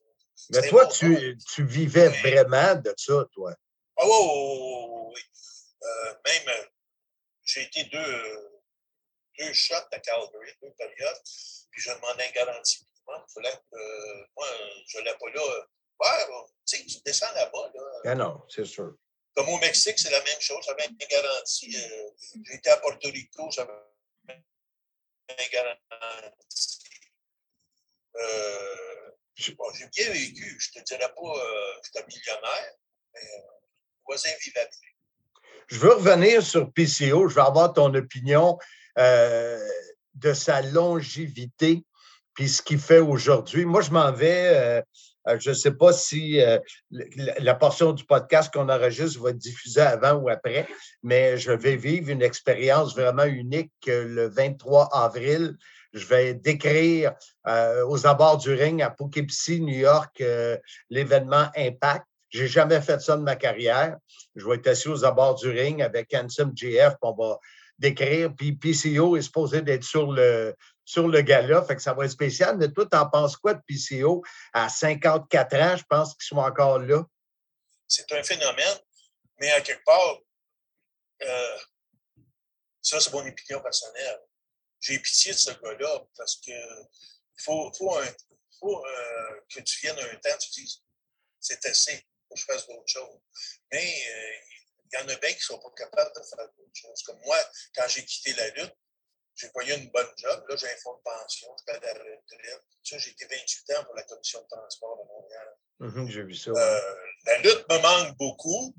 Mais toi, tu, tu, vivais vraiment de ça, toi? Ah oui, oui, oui. Euh, même, euh, j'ai été deux, deux shots à Calgary, deux périodes, puis je demandais une garantie. Moi, je n'allais pas là Ouais, tu sais, tu descends là-bas. Là. Ah non, c'est sûr. Comme au Mexique, c'est la même chose. J'avais une garantie. Euh, J'étais à Porto Rico, j'avais une garantie. Euh, bon, j'ai bien vécu. Je ne te dirais pas que euh, j'étais millionnaire, mais euh, voisin vivait bien. je veux revenir sur PCO. Je veux avoir ton opinion euh, de sa longévité puis ce qu'il fait aujourd'hui. Moi, je m'en vais. Euh, euh, je ne sais pas si la portion du podcast qu'on enregistre va être diffusée avant ou après, mais je vais vivre une expérience vraiment unique le 23 avril. Je vais décrire aux abords du ring à Poughkeepsie, New York, l'événement Impact. J'ai jamais fait ça de ma carrière. Je vais être assis aux abords du ring avec Handsome GF, on va décrire. Puis PCO est supposé d'être sur le, sur le gala, fait que ça va être spécial. Mais toi, t'en penses quoi de PCO à 54 ans? Je pense qu'ils sont encore là. C'est un phénomène, mais à quelque part, euh, ça, c'est mon opinion personnelle. J'ai pitié de ce gars-là parce que faut, faut, faut euh, que tu viennes un temps, tu dises c'est assez que je fasse d'autres choses. Mais euh, il y en a bien qui ne sont pas capables de faire d'autres choses. Comme moi, quand j'ai quitté la lutte, j'ai pas eu une bonne job. Là, j'ai un fonds de pension, je paie la retraite. Ça, j'ai été 28 ans pour la commission de transport de Montréal. Mm-hmm, j'ai vu ça. Euh, la lutte me manque beaucoup,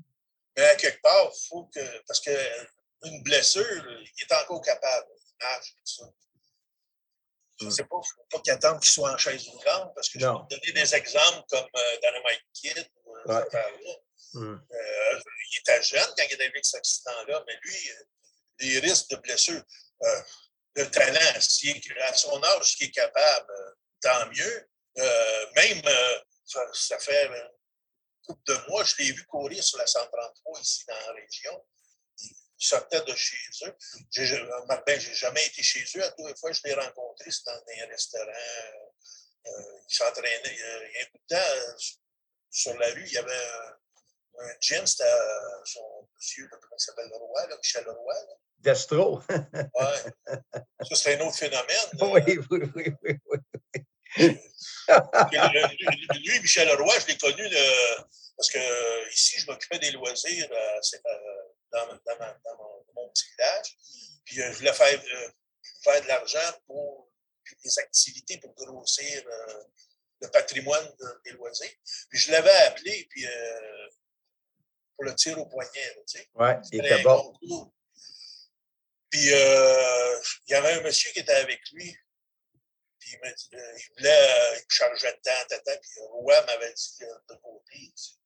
mais à quelque part, il faut que. Parce qu'une blessure, il est encore capable. Il marche, tout ça. Je ne mm. sais pas, il ne faut pas qu'il attende qu'il soit en chaise roulante, parce que je vais te donner des exemples comme euh, Dynamite Kid, Ouais. Mmh. Euh, il était jeune quand il est arrivé avec cet accident-là, mais lui, les risques de blessure, euh, le talent, si à son âge, qui est capable, euh, tant mieux. même, ça, fait une couple de mois, je l'ai vu courir sur la 133 ici dans la région. Il sortait de chez eux. J'ai ben, jamais été chez eux. À toutes les fois, je l'ai rencontré, c'était dans un restaurant. il s'entraînait. Il y a un bout de temps, sur la rue, il y avait un, un gym, c'était euh, son monsieur, comment il s'appelle, Leroy, là, Michel Leroy. Là. Destro. oui. Ça, c'est un autre phénomène. Oui, oui, oui, oui. oui. lui, Michel Leroy, je l'ai connu parce que ici, je m'occupais des loisirs euh, dans, dans, dans, mon, mon, petit village. Puis euh, je voulais faire, faire de l'argent pour des activités pour grossir le patrimoine des loisirs. Puis je l'avais appelé puis, euh, pour le tir au poignet. Tu sais. Oui, il était bon. Puis euh, il y avait un monsieur qui était avec lui. Puis il, me dit, euh, il voulait, il chargeait de temps, temps, puis Rouen m'avait dit de côté, il dit,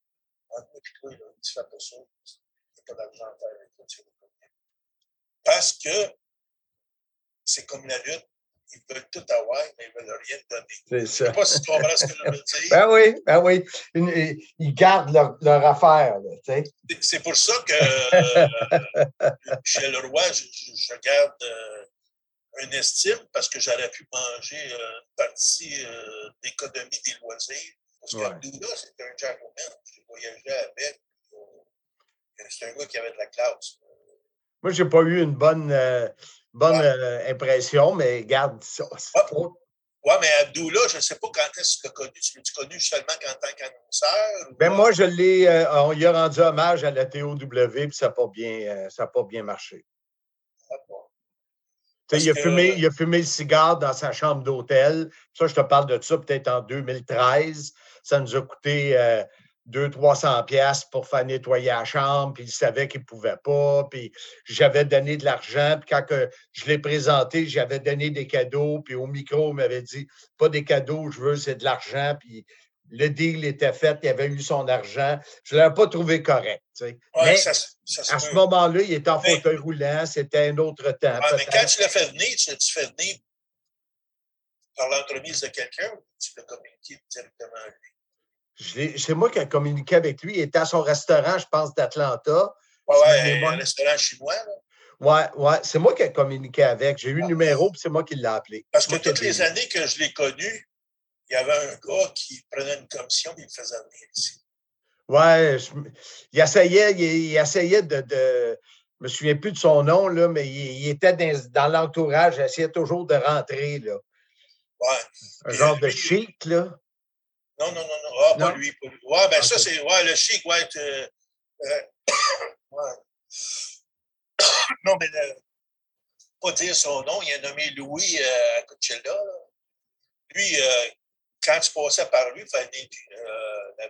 ah, puis toi, tu fais pas ça. Il n'y a pas d'argent à faire avec le tir au poignet. Parce que c'est comme la lutte ils veulent tout avoir, mais ils ne veulent rien donner. Je ne sais pas si tu comprends ce que je veux dire. Ben oui, ben oui. Ils gardent leur, leur affaire. C'est pour ça que chez le roi, je, je garde euh, une estime parce que j'aurais pu manger euh, une partie euh, d'économie des loisirs. Parce que ouais. là, c'était un gentleman. J'ai voyagé avec. C'est un gars qui avait de la classe. Moi, je n'ai pas eu une bonne bonne euh, impression, mais garde ça. Oui, mais Abdullah, je ne sais pas quand est-ce que tu l'as connu. Tu l'as connu seulement en tant qu'annonceur? Ben moi, je l'ai. Euh, on lui a rendu hommage à la TOW, puis ça n'a pas, bien, euh, pas bien marché. il, a fumé, il a fumé le cigare dans sa chambre d'hôtel. Ça, je te parle de ça peut-être en 2013. Ça nous a coûté 200-300 pièces pour faire nettoyer la chambre, puis il savait qu'il ne pouvait pas, puis j'avais donné de l'argent, puis quand que je l'ai présenté, j'avais donné des cadeaux, puis au micro, il m'avait dit « pas des cadeaux, je veux, c'est de l'argent », puis le deal était fait, il avait eu son argent. Je ne l'avais pas trouvé correct. mais à ce moment-là, il était en fauteuil roulant, c'était un autre temps. mais quand tu l'as fait venir, tu l'as fait venir par l'entremise de quelqu'un ou tu l'as communiqué directement à lui? C'est moi qui ai communiqué avec lui. Il était à son restaurant, je pense, d'Atlanta. Oui, ouais, un restaurant chinois. Là. Ouais, ouais. C'est moi qui ai communiqué avec. J'ai eu le numéro, puis c'est moi qui l'ai appelé. Parce que toutes les années que je l'ai connu, il y avait un gars qui prenait une commission et il me faisait venir ici. Ouais, il essayait, il, essayait de, de, Je me souviens plus de son nom, là, mais il, était dans, l'entourage, il essayait toujours de rentrer. Là. Ouais. Un genre de chic, là. Non, non, non, non. Ah, pas lui. Pas lui. Ouais, ben ça, c'est. Ouais, le chic, ouais. Euh, euh, ouais. non, mais ne pas dire son nom, il a nommé Louis euh, à Coachella. Lui, euh, quand tu passais par lui, il fallait. Euh,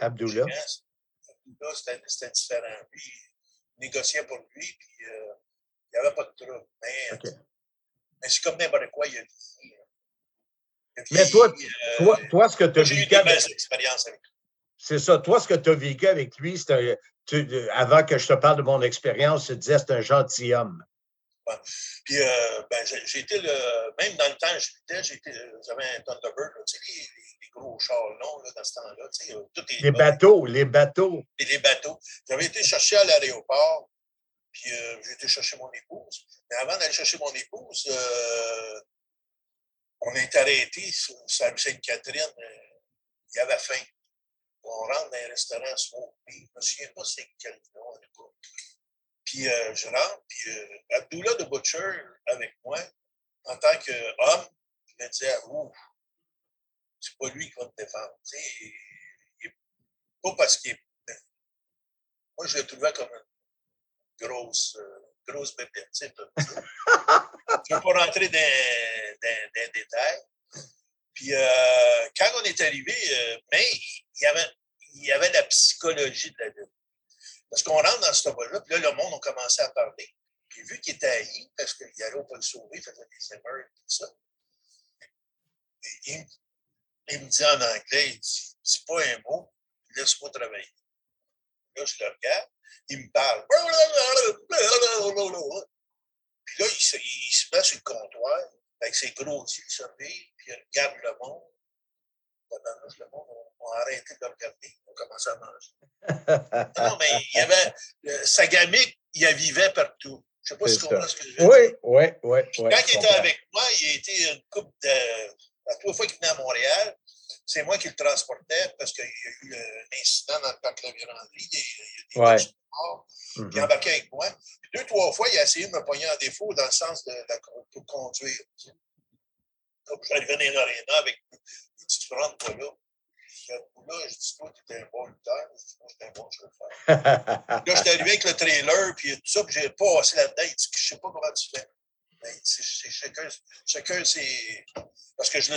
Abdullah. Abdullah, c'était différent. Lui, négociais pour lui, puis euh, il n'y avait pas de trouble. Mais, mais c'est comme n'importe quoi, il a dit. Mais toi, toi, toi, ce que tu as vécu. Avec lui. C'est ça. Toi, ce que tu as vécu avec lui, avant que je te parle de mon expérience, tu disais que c'est un gentilhomme. Ouais. Puis, euh, ben, j'ai été le. Même dans le temps, j'avais un Thunderbird, tu sais, les, les, gros chars longs là, dans ce temps-là. Tu sais, tout les bateaux, les bateaux. Et les bateaux. J'avais été chercher à l'aéroport, puis euh, j'ai été chercher mon épouse. Mais avant d'aller chercher mon épouse, euh, on est arrêté sur, sur Sainte-Catherine. Euh, il y avait faim. On rentre dans un restaurant Smoke Je ne me souviens pas c'est quel. Puis euh, je rentre, puis euh, Abdullah de Butcher avec moi, en tant qu'homme, je me disais, ouf, c'est pas lui qui va me défendre. Pas parce qu'il est. Moi, je le trouvais comme une grosse, euh, grosse bébête. Je ne veux pas rentrer dans, les détails. Puis euh, quand on est arrivé, euh, mais il y avait, la psychologie de la lutte. Parce qu'on rentre dans ce bas-là, puis là, le monde a commencé à parler. Puis vu qu'il était haï, parce qu'il allait pas le sauver, il faisait des émeutes et tout ça, il, il, me dit en anglais, il dit, c'est pas un mot, laisse-moi travailler. Là, je le regarde, il me parle. Puis là, il se, il se met sur le comptoir, avec ses gros yeux surveillent, puis il regarde le monde. Le monde on a arrêté de le regarder, on commençait à manger. non, mais il y avait. Le, Sagamic, il vivait partout. Je ne sais pas si tu comprends ce que je veux dire. Oui, oui, oui. Quand il était avec moi, il a été une coupe de. La trois fois qu'il venait à Montréal, c'est moi qui le transportais parce qu'il y a eu un incident dans le parc de la Vérandrie. Il y a, des ouais. morts. Mm -hmm. Il embarqué avec moi. deux, trois fois, il a essayé de me pogner en défaut dans le sens de, de conduire. Tu sais. Comme j'arrivais dans l'aréna avec dit Tu rentres pas là. Là, je dis, toi, tu es un bon lutteur. Je dis, moi, je suis un bon chauffeur. là, je suis arrivé avec le trailer, puis tout ça, puis j'ai passé là-dedans. Il dit, je sais pas comment tu fais. Ben, c'est chacun, chacun c'est. Parce que je,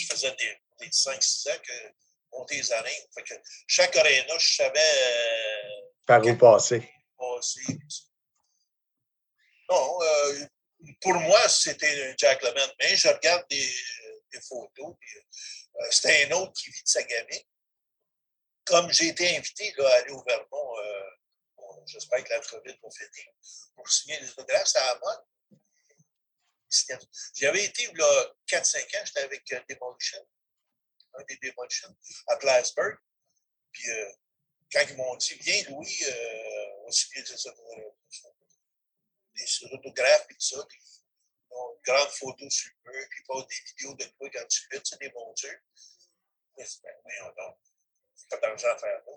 je faisais des, des 5-6 ans que monter les arènes. Fait que chaque aréna, je savais. Euh, Par où passer. passer. Non, euh, pour moi, c'était Jack Lemmon. Mais je regarde des, des photos. Euh, c'était un autre qui vit de sa gamine. Comme j'ai été invité là, à aller au Vermont, euh, bon, j'espère que la COVID va finir, pour signer les autographes, c'était à moi. J'avais été il y a 4-5 ans, j'étais avec euh, Demolition, un des Demolition, à Plattsburgh. Puis euh, quand ils m'ont dit, viens Louis, euh, on va signer des, des autographes et tout ça. Puis, une grande photo sur le mur, puis pas des vidéos de toi quand tu luttes, c'est des montures. Mais ben, voyons donc, pas d'argent à faire là.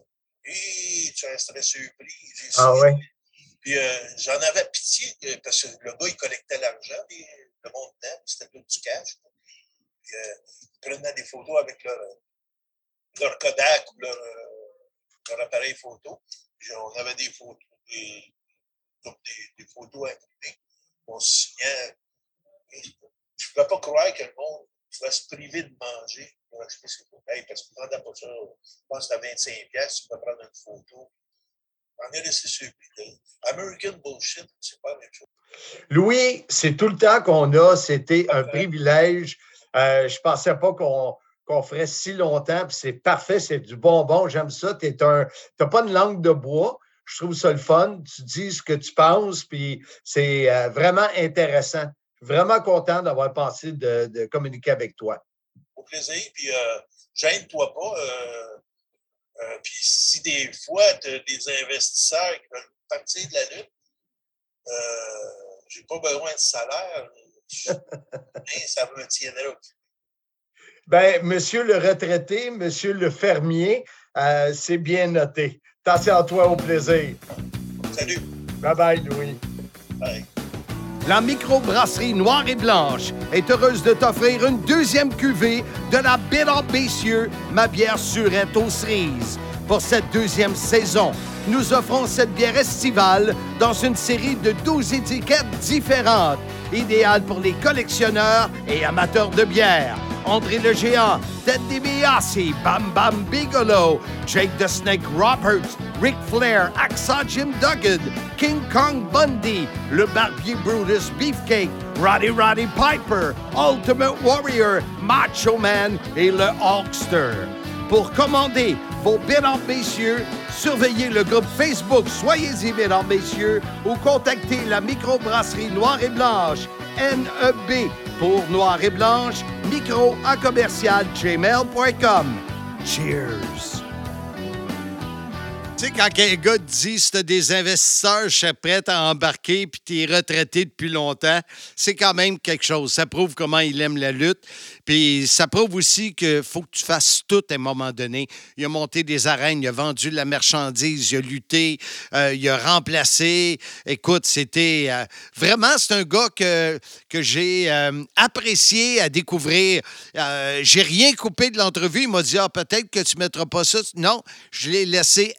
Et tu resterais surpris. Ah ouais? Puis euh, j'en avais pitié, parce que le gars, il collectait l'argent, le monde dedans, c'était tout du cash. Euh, ils prenaient des photos avec leur, leur Kodak ou leur, appareil photo. On avait des photos, des, photos imprimées. On signait je ne pouvais pas croire que le monde pouvait se priver de manger pour acheter ses bouteilles parce qu'il ne prendait pas ça. Je pense que c'était 25 pièces, tu peux prendre une photo. On est resté sur American bullshit, c'est pas la même chose. Louis, c'est tout le temps qu'on a. C'était un privilège. Euh, je ne pensais pas qu'on qu'on ferait si longtemps. C'est parfait, c'est du bonbon. J'aime ça. Tu n'as pas une langue de bois. Je trouve ça le fun. Tu dis ce que tu penses, puis c'est euh, vraiment intéressant vraiment content d'avoir pensé de, de, communiquer avec toi. Au plaisir, puis euh, gêne-toi pas. Euh, euh, puis si des fois, tu as des investisseurs qui veulent partir de la lutte, euh, j'ai pas besoin de salaire, mais ça me tiendra. Ben, monsieur le retraité, monsieur le fermier, euh, c'est bien noté. Attention à toi, au plaisir. Salut. Bye bye, Louis. Bye. La microbrasserie Noire et Blanche est heureuse de t'offrir une deuxième cuvée de la Bitter Bessieux, ma bière surette aux cerises. Pour cette deuxième saison, nous offrons cette bière estivale dans une série de 12 étiquettes différentes, idéale pour les collectionneurs et amateurs de bière. André le Géant, Ted DiBiase, Bam Bam Bigelow, Jake the Snake Roberts, Ric Flair, Axa Jim Duggan, King Kong Bundy, le Barbier Brutus Beefcake, Roddy Roddy Piper, Ultimate Warrior, Macho Man et le Hulkster. Pour commander vos mesdames, messieurs, surveillez le groupe Facebook Soyez-y, mesdames, messieurs, ou contactez la microbrasserie Noire et Blanche, NEB, pour Noir et Blanche, micro à commercial gmail.com. Cheers! Tu sais, quand un gars dit si t'as des investisseurs, je suis prêt à embarquer, puis t'es retraité depuis longtemps, c'est quand même quelque chose. Ça prouve comment il aime la lutte. Puis ça prouve aussi qu'il faut que tu fasses tout à un moment donné. Il a monté des arènes, il a vendu de la marchandise, il a lutté, euh, il a remplacé. Écoute, c'était euh, vraiment, c'est un gars que, que j'ai euh, apprécié à découvrir. j'ai rien coupé de l'entrevue. Il m'a dit Ah, peut-être que tu ne mettras pas ça. Non, je l'ai laissé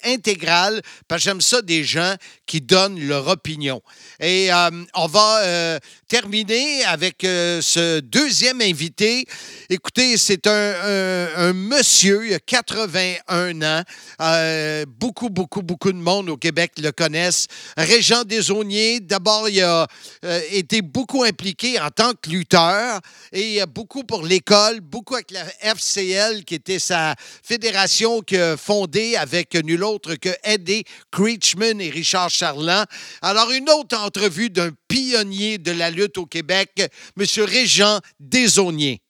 parce que j'aime ça des gens qui donnent leur opinion. Et on va terminer avec ce deuxième invité Écoutez, c'est un, monsieur, il a 81 ans. Euh, beaucoup, beaucoup, beaucoup de monde au Québec le connaissent. Régent Desauniers, d'abord, il a euh, été beaucoup impliqué en tant que lutteur et beaucoup pour l'école, beaucoup avec la FCL, qui était sa fédération a fondée avec nul autre que Eddie Creechman et Richard Charland. Alors, une autre entrevue d'un pionnier de la lutte au Québec, M. Régent Desauniers.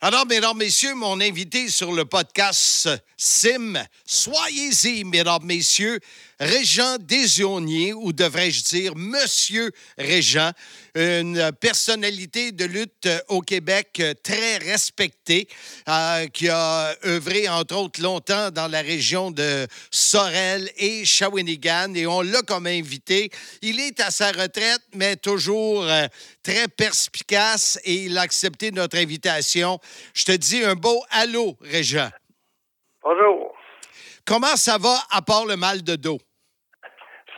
Alors, mesdames, messieurs, mon invité sur le podcast Sim, soyez-y, mesdames, messieurs, Régent Desionnier, ou devrais-je dire Monsieur Régent, une personnalité de lutte au Québec très respectée, euh, qui a œuvré entre autres longtemps dans la région de Sorel et Shawinigan, et on l'a comme invité. Il est à sa retraite, mais toujours euh, très perspicace, et il a accepté notre invitation. Je te dis un beau allô, Régent. Bonjour. Comment ça va à part le mal de dos?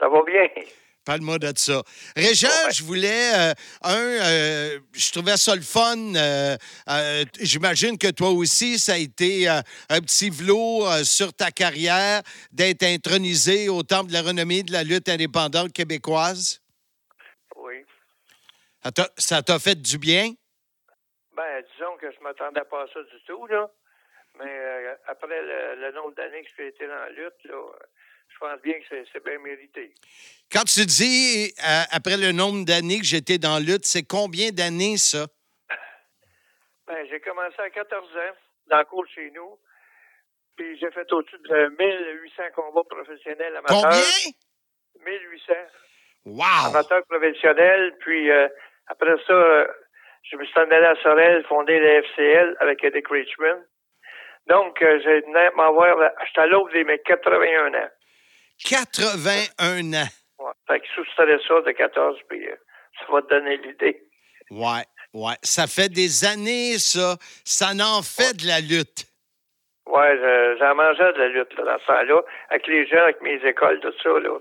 Ça va bien. Pas le mot de ça. Régent, je voulais, euh, un, euh, je trouvais ça le fun. Euh, j'imagine que toi aussi, ça a été un petit velours sur ta carrière d'être intronisé au Temple de la renommée de la lutte indépendante québécoise. Oui. Ça t'a fait du bien? Ben, disons que je ne m'attendais pas à ça du tout, là. Mais après le, nombre d'années que j'ai été dans la lutte, là, je pense bien que c'est bien mérité. Quand tu dis, euh, après le nombre d'années que j'étais dans la lutte, c'est combien d'années, ça? Ben, j'ai commencé à 14 ans, dans le cours chez nous. Puis j'ai fait au-dessus de 1800 combats professionnels amateurs. Combien? 1800. Wow! Amateurs professionnels. Puis euh, après ça, je me suis allé à Sorel, fondé la FCL avec Eddie Richmond. Donc, euh, j'ai m'avoir. J'étais à l'autre de mes 81 ans. 81 ans. Ouais. Fait que soustrait ça de 14, puis euh, ça va te donner l'idée. Ouais, ouais. Ça fait des années, ça. Ça en fait de la lutte. Ouais, j'en mangeais de la lutte là, dans ce temps-là, avec les gens, avec mes écoles, tout ça. Là.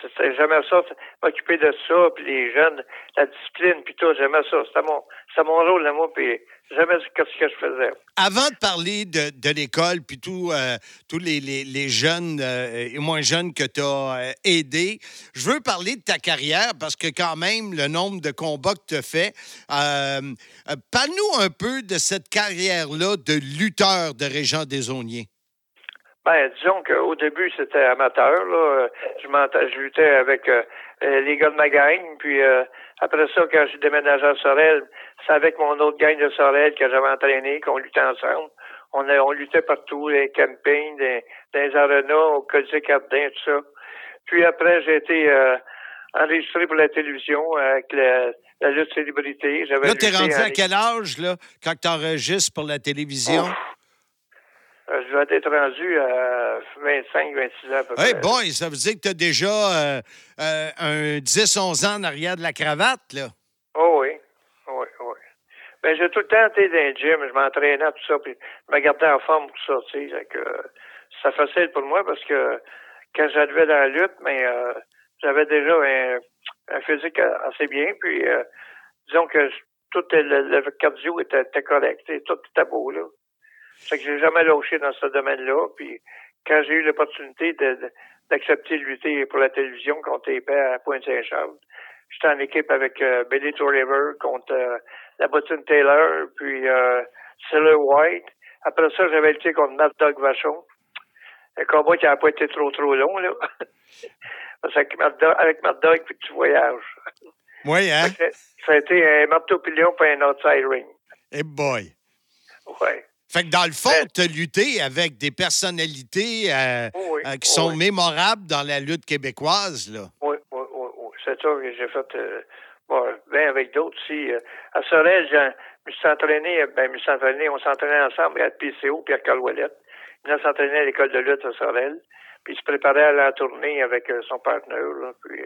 C'était jamais ça, m'occuper de ça, puis les jeunes, la discipline, puis tout, j'aimais ça. C'était mon, mon rôle, là, moi, puis ce que je faisais. Avant de parler de, l'école, puis euh, tous les, les, les, jeunes euh, et moins jeunes que tu as euh, aidés, je veux parler de ta carrière parce que quand même, le nombre de combats que tu as fait. Parle-nous un peu de cette carrière-là de lutteur de Régent Desauniers. Ben, disons qu'au début, c'était amateur. Là. Je, je luttais avec les gars de ma gang, puis après ça, quand j'ai déménagé à Sorel, c'est avec mon autre gang de Sorel que j'avais entraîné, qu'on luttait ensemble. On, a, on luttait partout, les campings, dans, les arenas, au Colisée Cardin, tout ça. Puis après, j'ai été euh, enregistré pour la télévision avec la, lutte célébrité. Là, t'es rendu à quel âge, là, quand tu enregistres pour la télévision? Euh, je vais être rendu à 25, 26 ans à peu hey boy, ça veut dire que tu as déjà euh, euh, un 10-11 ans en arrière de la cravate, là. Oh oui, oui, oui. Ben, j'ai tout le temps été dans le gym, je m'entraînais, tout ça, puis je me gardais en forme pour sortir. Que, c'est facile pour moi parce que quand j'arrivais dans la lutte, mais j'avais déjà un, physique assez bien, puis disons que tout le, cardio était, correct. Tout était beau, là. Fait que j'ai jamais lâché dans ce domaine-là. Puis quand j'ai eu l'opportunité d'accepter de, lutter pour la télévision contre les à Pointe-Saint-Charles, j'étais en équipe avec euh, Billy contre euh, la bottine Taylor, puis euh, White. Après ça, j'avais lutté contre Mad Dog Vachon. Un combat qui n'a pas été trop trop long, là. Parce qu'avec Mad Dog, puis tu voyages. Oui, hein? Ça a été un marteau pilon pour un outside ring. Hey boy. Ouais. Fait que dans le fond, tu as lutté avec des personnalités euh, euh, qui sont mémorables dans la lutte québécoise, là. Oui, oui, oui. oui. C'est ça que j'ai fait. Euh, bon, ben avec d'autres aussi. à Sorel, je me suis entraîné, ben, je me suis entraîné, on s'entraînait ensemble à PCO, Pierre Calouellette. Il s'entraîné à l'école de lutte à Sorel. Puis il se préparait à la tournée avec son partenaire, là. Puis,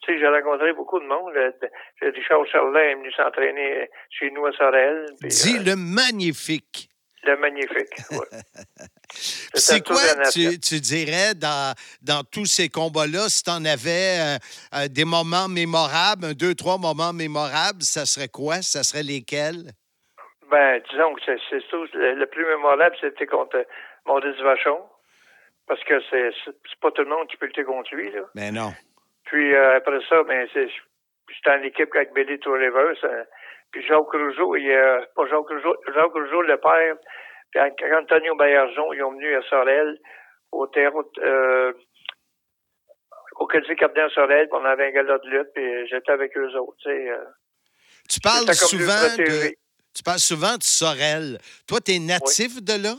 tu sais, j'ai rencontré beaucoup de monde. Richard Charlin est venu s'entraîner chez nous à Sorel. Dis le magnifique. Le magnifique. C'est quoi, tu, tu, dirais, dans, dans tous ces combats-là, si tu en avais euh, euh, des moments mémorables, un, deux, trois moments mémorables, ça serait quoi? Ça serait lesquels? Ben, disons que c'est tout. Le, plus mémorable, c'était contre Maurice Vachon. Parce que c'est pas tout le monde qui peut lutter contre lui, là. Mais ben non. Puis euh, après ça, ben, j'étais en équipe avec Billy Tour puis Jacques Rougeau, il, a pas Jacques Rougeau, Jacques Rougeau, le père, puis Antonio Bayerjon, ils sont venus à Sorel, au terre, euh, au Crédit Capitaine Sorel, puis on avait un galop de lutte, puis j'étais avec eux autres, tu sais. Euh. tu parles souvent de... Tu parles souvent de Sorel. Toi, tu es natif de là?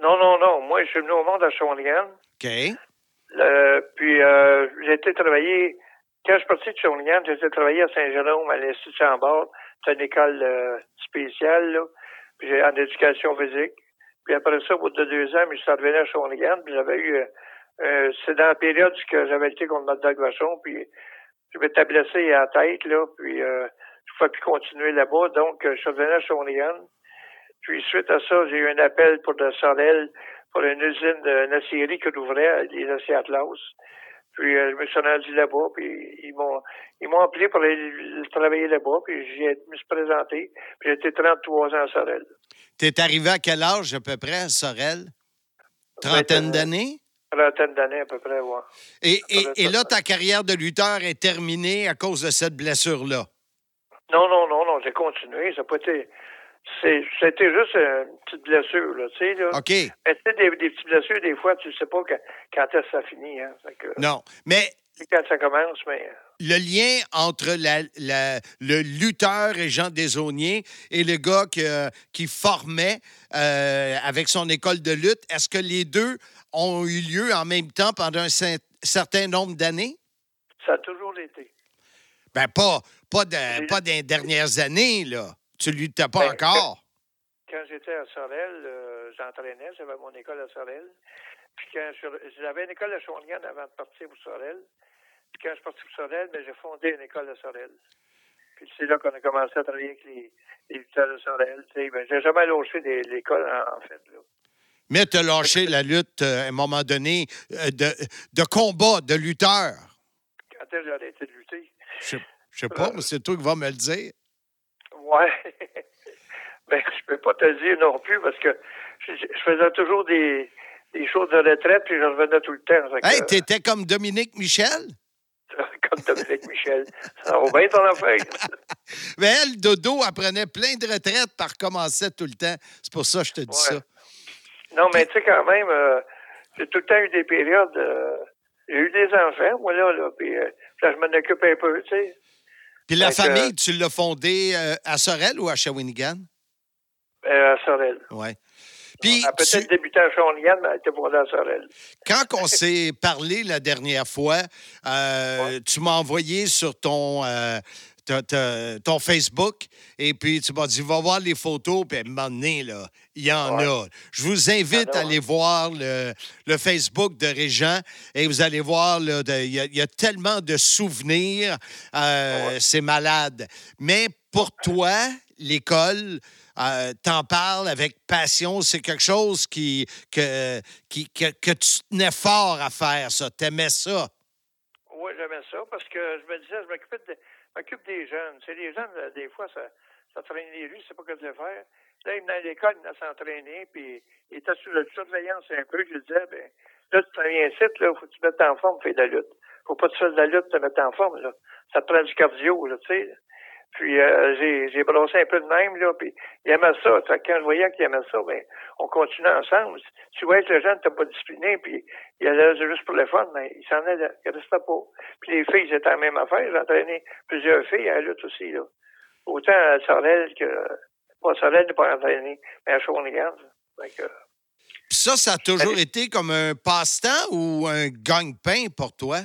Non, non, non. Moi, je suis venu au monde à Shawinigan. OK. puis, euh, j'ai été travailler... Quand je suis parti de Shawinigan, j'ai été travailler à Saint-Jérôme, à l'Institut Chambord. C'est une école euh, spéciale, là. Puis en éducation physique. Puis après ça, au bout de deux ans, je suis revenu à Shawinigan, puis j'avais eu... Euh, euh, c'est dans la période que j'avais été contre Dog Vachon, puis je m'étais blessé à la tête, là, puis euh, je ne pouvais plus continuer là-bas. Donc, je suis revenu à Shawinigan. Puis suite à ça, j'ai eu un appel pour de Sorel, pour une usine de aciérie que j'ouvrais, les aciers Atlas. Puis euh, je me suis rendu là-bas, puis ils m'ont ils m'ont appelé pour aller travailler là-bas, puis je me suis présenté, puis été 33 ans à Sorel. es arrivé à quel âge à peu près à Sorel? Trentaine d'années? Trentaine d'années à peu près, oui. Et, et, et, là, ta carrière de lutteur est terminée à cause de cette blessure-là? Non, non, non, non, j'ai continué. Ça n'a pas été c'était juste une petite blessure, là, tu sais, là. OK. Mais tu sais, des, des, petites blessures, des fois, tu ne sais pas quand, est-ce que ça finit, hein. non, mais... Quand ça commence, mais... Le lien entre la, la, le lutteur et Jean Desauniers et le gars qui formait euh, avec son école de lutte, est-ce que les deux ont eu lieu en même temps pendant un certain nombre d'années? Ça a toujours été. Ben, pas, pas, de, pas des dernières années, là. Tu lui t'as pas ben, encore? Quand, j'étais à Sorel, euh, j'entraînais, j'avais mon école à Sorel. Puis quand j'avais une école à Shawinigan avant de partir pour Sorel. Puis quand je suis parti pour Sorel, ben, j'ai fondé une école à Sorel. Puis c'est là qu'on a commencé à travailler avec les, les lutteurs de Sorel. Ben, j'ai jamais lâché l'école, en, fait. Là. Mais tu as lâché la lutte euh, à un moment donné euh, de, de combat, de lutteur. Quand est-ce que j'ai arrêté de lutter? Je sais pas, mais c'est toi qui vas me le dire. Ouais. Pas te le dire non plus parce que je, faisais toujours des, des, choses de retraite puis je revenais tout le temps. Hey, t'étais comme Dominique Michel? comme Dominique Michel. Ça va bien ton affaire. Mais elle, Dodo, elle prenait plein de retraites par recommençait tout le temps. C'est pour ça que je te dis ça. Non, mais tu sais, quand même, euh, j'ai tout le temps eu des périodes. Euh, j'ai eu des enfants, moi, là, là puis euh, là, je m'en occupe un peu, tu sais. Puis la famille, tu l'as fondée à Sorel ou à Shawinigan? Euh, à Sorel. Oui. Puis, a peut-être débuté à mais elle était fondée à Sorel. Quand on s'est parlé la dernière fois, euh, tu m'as envoyé sur ton, ton Facebook et puis tu m'as dit, va voir les photos, puis à un moment donné, là, il y en a. Je vous invite à aller voir le, Facebook de Régent et vous allez voir, il y, a tellement de souvenirs, euh, c'est malade. Mais pour toi, l'école, euh, t'en parles avec passion, c'est quelque chose qui, que, que, que, tu tenais fort à faire, ça. T'aimais ça? Oui, j'aimais ça parce que je me disais, je m'occupe des jeunes. C'est les jeunes, des fois, ça, s'entraîner les rues, c'est pas que de le faire. Là, il venait à l'école, il venait s'entraîner, puis il était sous la surveillance un peu. Je lui disais, ben, là, tu travailles site, là, faut que tu te mettes en forme, fais de la lutte. Faut pas que tu fasses de la lutte, te mettre en forme, là. Ça te prend du cardio, là, tu sais. Puis euh, j'ai, j'ai brossé un peu de même, là, puis il aimait ça. quand je voyais qu'il aimait ça, ben, on continuait ensemble. Tu vois que le jeune n'était pas discipliné, puis il allait juste pour le fun, mais il s'en allait, il restait pas. Puis les filles, c'était la même affaire. J'ai entraîné plusieurs filles à la lutte aussi, là. Autant à Sorel que... Pas Sorel n'est pas entraîné, mais à Shawinigan. Puis ça, ça a toujours été comme un passe-temps ou un gagne-pain pour toi?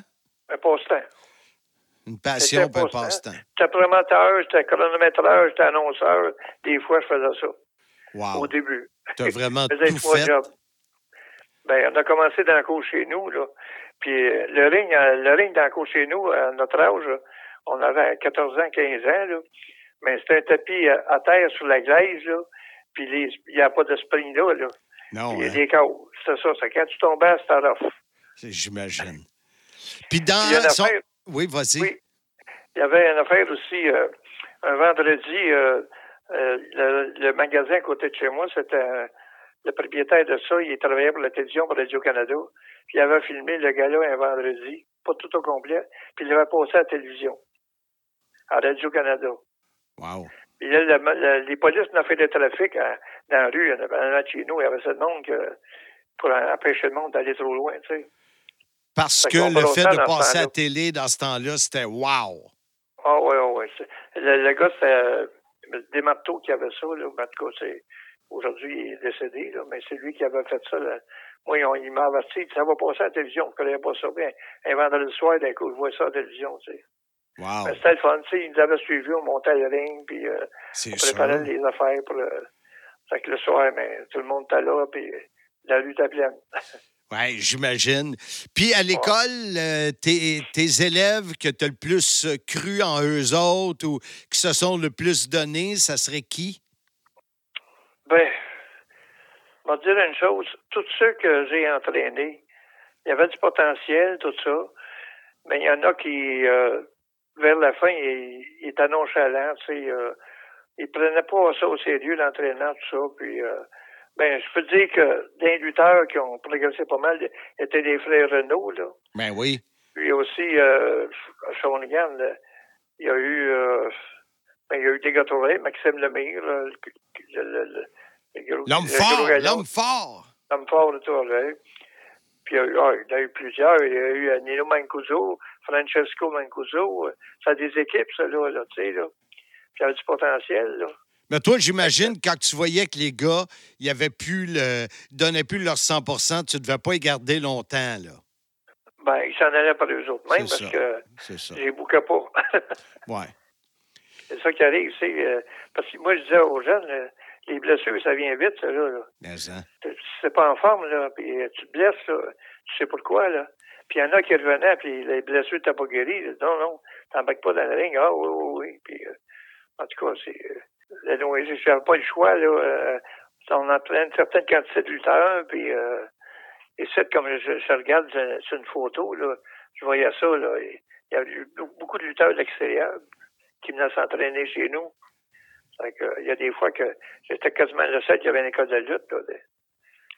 Un passe-temps. Une passion pour un passe-temps. J'étais promoteur, j'étais chronométreur, j'étais annonceur. Des fois, je faisais ça. Wow. Au début. Tu as vraiment tout fait? Jobs. Ben, on a commencé dans le cours chez nous, là. Puis euh, le ring, euh, le ring dans le cours chez nous, à notre âge, on avait 14 ans, 15 ans, là. Mais c'était un tapis euh, à terre sur la glaise, là. Puis il n'y a pas de spring là, là. Non. Il y a des cas. C'était ça. C'est quand tu tombais, c'était rough. J'imagine. Puis dans. Son... Oui, vas-y. Oui. Il y avait une affaire aussi, euh, un vendredi, euh, euh, le, magasin à côté de chez moi, c'était le propriétaire de ça, il travaillait pour la télévision pour Radio-Canada. Puis il avait filmé le gars-là un vendredi, pas tout au complet, puis il l'avait passé à la télévision, à Radio-Canada. Wow. Puis là, les polices n'ont fait de trafic dans la rue, en avait chez nous, il y avait ce monde que, pour empêcher le monde d'aller trop loin, tu sais. Parce que le fait de passer à la télé dans ce temps-là, c'était wow. Ah oui, oui, oui. Le, le, gars, c'était euh, des marteaux qui avait ça. Là. En tout cas, aujourd'hui, il est décédé, là, mais c'est lui qui avait fait ça. Là. Moi, il m'a averti, ça va passer à la télévision. Je ne connais pas ça bien. Un vendredi soir, d'un coup, je vois ça à la télévision. Tu sais. Wow. C'était le fun. Tu sais, ils nous avaient suivis, on montait le ring, puis euh, on préparait les affaires pour le... Fait que le soir, mais tout le monde était là, puis la lutte était pleine. Oui, j'imagine. Puis à l'école, euh, tes, élèves que tu as le plus euh, cru en eux autres ou qui se sont le plus donnés, ça serait qui? Ben, je vais te dire une chose. Tous ceux que j'ai entraînés, il y avait du potentiel, tout ça. Mais il y en a qui, euh, vers la fin, ils, étaient nonchalants, tu sais. ils prenaient pas ça au sérieux, l'entraînement, tout ça. Puis, ben, je peux dire que des lutteurs qui ont progressé pas mal étaient des frères Renault, là. Ben oui. Puis aussi, euh, à Shawinigan, il y a eu, euh, ben, il y a eu des Gatorade, Maxime Lemire, l'homme fort, l'homme fort. L'homme fort de Tourelle. Puis il y, a eu, ah, il y a eu plusieurs. Il y a eu euh, Nino Mancuso, Francesco Mancuso. Ça a des équipes, ça, là, là tu sais, là. Puis il y avait du potentiel, là. Mais toi, j'imagine, quand tu voyais que les gars, ils avaient plus le, donnaient plus leur 100% tu ne devais pas y garder longtemps, là. Ben, ils s'en allaient par eux autres même parce que j'ai bouqué pas. ouais. C'est ça qui arrive, c'est euh, parce que moi je disais aux jeunes, euh, les blessures, ça vient vite, ça là. là. c'est pas en forme, là, puis euh, tu te blesses, là, tu sais pourquoi, là. Puis il y en a qui revenaient, puis les blessures t'as pas guéri. Non, non, t'embarques pas dans le ring. Ah oui, oui, oui. Puis en tout cas, c'est je n'avais pas le choix. Là, euh, on entraîne une certaine quantité de lutteurs, puis euh, et comme je, regarde sur une photo, là, je voyais ça, là, il y avait beaucoup de lutteurs de l'extérieur qui venaient s'entraîner chez nous. il y a des fois que j'étais quasiment le seul qui avait une école de lutte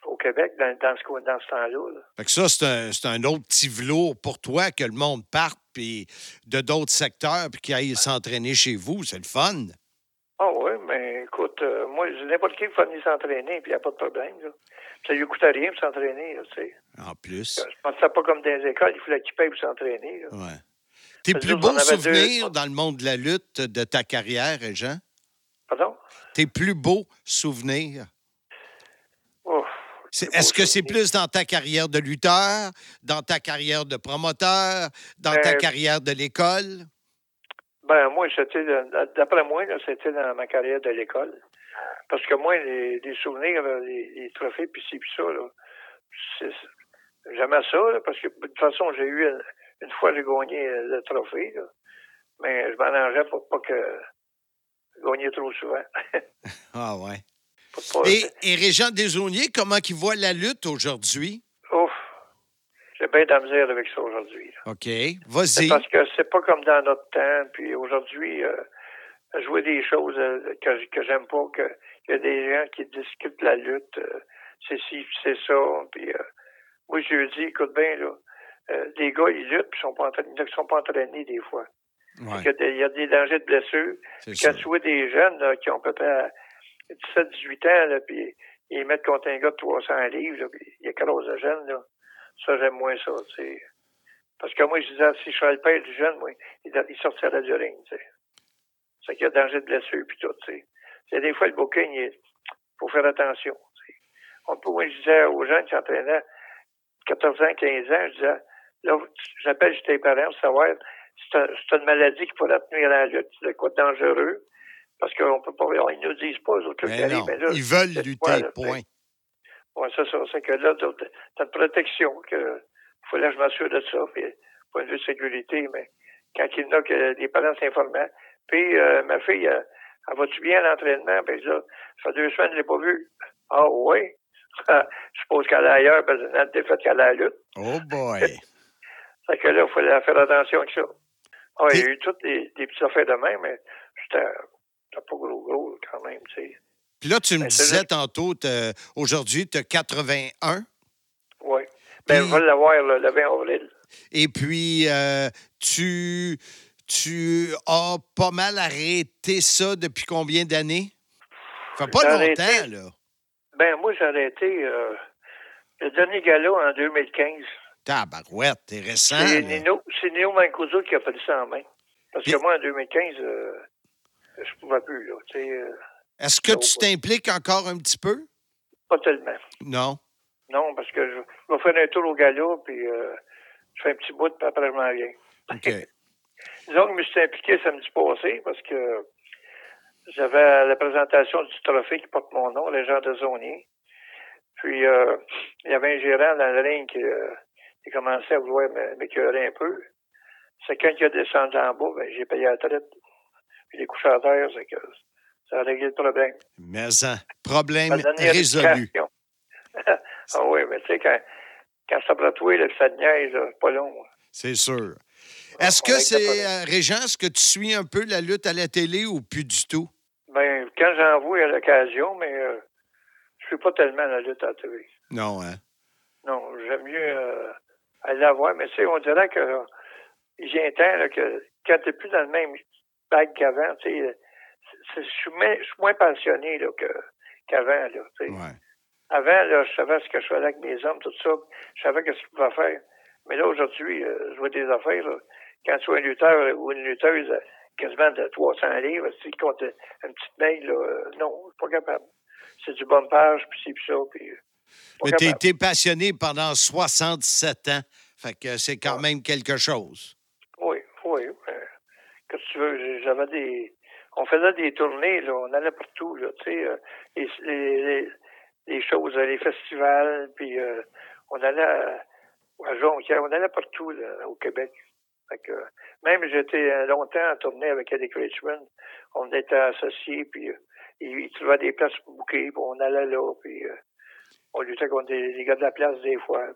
au Québec dans, ce, dans ce temps-là. Ça, c'est un, un, autre petit velours pour toi que le monde parte puis de d'autres secteurs puis qu'ils aillent s'entraîner chez vous. C'est le fun. Ah oui, mais écoute, euh, moi, n'importe qui peut venir s'entraîner, puis il n'y a pas de problème. Là. Ça lui coûte rien pour s'entraîner, tu sais. En plus. Je pense que c'est pas comme dans les écoles, il faut qu'il paye pour s'entraîner. Oui. Tes plus beaux souvenirs dans le monde de la lutte de ta carrière, Jean? Pardon? Tes plus beaux souvenirs? Est-ce que c'est plus dans ta carrière de lutteur, dans ta carrière de promoteur, dans ta euh, carrière de l'école? Ben, moi, c'était, d'après moi, c'était dans ma carrière de l'école. Parce que moi, les, souvenirs, les, trophées, puis ci, puis ça, là, j'aimais ça, parce que de toute façon, j'ai eu, une, fois, j'ai gagné le trophée, mais je m'arrangeais pour pas que gagner trop souvent. ah ouais. et, et Régent Desauniers, comment il voit la lutte aujourd'hui? J'ai bien de avec ça aujourd'hui. OK. Vas-y. Parce que c'est pas comme dans notre temps. Puis aujourd'hui, euh, jouer des choses euh, que, que j'aime pas, que qu'il y a des gens qui discutent la lutte, euh, c'est ci, c'est ça. Puis euh, moi, je lui dis, écoute bien, là, euh, des gars, ils luttent, puis ils sont pas entraînés, ils sont pas entraînés des fois. Ouais, Il, y a des, dangers de ça. quand tu vois des jeunes là, qui ont peut-être 17, 18 ans, là, puis ils mettent contre un gars de 300 livres, là, puis il y a quelque de jeunes, là. Ça, j'aime moins ça, tu sais. Parce que moi, je disais, si je serais le père du jeune, moi, il, il sortirait du ring, tu sais. C'est qu'il y a danger de blessure, puis tout, tu sais. C'est des fois, le booking, il faut faire attention, tu sais. On peut, moi, je disais aux jeunes qui s'entraînaient 14 ans, 15 ans, je disais, là, j'appelle chez tes parents pour savoir c'est un- c'est une maladie qui pourrait te nuire à la lutte. C'est quoi de dangereux. Parce qu'on peut pas, ils nous disent pas, aux autres Mais arrivent, non, mais là, ils veulent lutter, quoi, là, point. Ouais, c'est ça. C'est que là, t'as une protection. Que, faut là, je m'assure de ça. Puis, point de vue de sécurité, mais quand il y en a que les parents s'informaient. Puis, euh, ma fille, elle, elle va-tu bien à l'entraînement? Puis là, ça fait deux semaines, je l'ai pas vue. Ah, oui. je suppose qu'elle est ailleurs, parce que c'est défaite qu'elle à la lutte. Oh boy. Fait que là, il fallait faire attention avec ça. Ah, il y a eu toutes des, des petites affaires de même, mais c'était pas gros gros quand même, tu sais. Puis là, tu me Ben, disais tantôt, aujourd'hui, tu as 81. Oui. Ben, je vais l'avoir le, le 20 avril. Et puis, euh, tu, tu as pas mal arrêté ça depuis combien d'années? Ça fait pas longtemps, arrêté. là. Ben, moi, j'ai arrêté euh, le dernier gala en 2015. Tabarouette, t'es récent. C'est. Nino, c'est Nino Mancuso qui a pris ça en main. Parce que moi, en 2015, euh, je pouvais plus, là. Tu sais, euh, Est-ce que tu t'impliques encore un petit peu? pas tellement. Non. Non, parce que je, je vais faire un tour au gala, puis euh, je fais un petit bout, puis après, je m'en viens. OK. Disons que je me suis impliqué samedi passé parce que j'avais la présentation du trophée qui porte mon nom, Légende de Zonier. Puis, euh, il y avait un gérant dans ring qui, euh, qui commençait à vouloir m'écœurer un peu. C'est quand il a descendu en bas, ben, j'ai payé la traite. Puis les couches à terre, c'est que ça a réglé le problème. Mais en, problème Ma dernière résolu. ah oui, mais tu sais, quand, quand ça bratouille, là, puis ça niaise, c'est pas long. C'est sûr. Est-ce que c'est, le problème. euh, Régent, est-ce que tu suis un peu la lutte à la télé ou plus du tout? Ben, quand j'en vois à l'occasion, mais euh, je suis pas tellement la lutte à la télé. Non, hein? Non, j'aime mieux euh, aller la voir, mais tu sais, on dirait que a un temps là, que quand t'es plus dans le même bague qu'avant, tu sais, je suis moins- je passionné là, que, qu'avant, là, tu. Ouais. Avant, là, je savais ce que je faisais avec mes hommes, tout ça. Je savais ce qu'ils pouvaient faire. Mais là, aujourd'hui, euh, je vois des affaires, là, quand tu vois un lutteur ou une lutteuse euh, quasiment de 300 livres, si contre une petite mail, là, euh, non, je suis pas capable. C'est du bombage, puis c'est puis ça, puis... Mais t'es capable. été passionné pendant 77 ans. Fait que c'est quand même quelque chose. Oui, oui. euh, que tu veux? J'avais des. On faisait des tournées. On allait partout. Tu sais, euh, les, choses, euh, les festivals, puis euh, on allait à, à Jonquière, on allait partout, au Québec. Même j'étais longtemps en tournée avec Eric Richmond. On était associés, puis euh, il, trouvait des places pour bouquer, puis on allait là, puis on luttait contre les gars de la place des fois.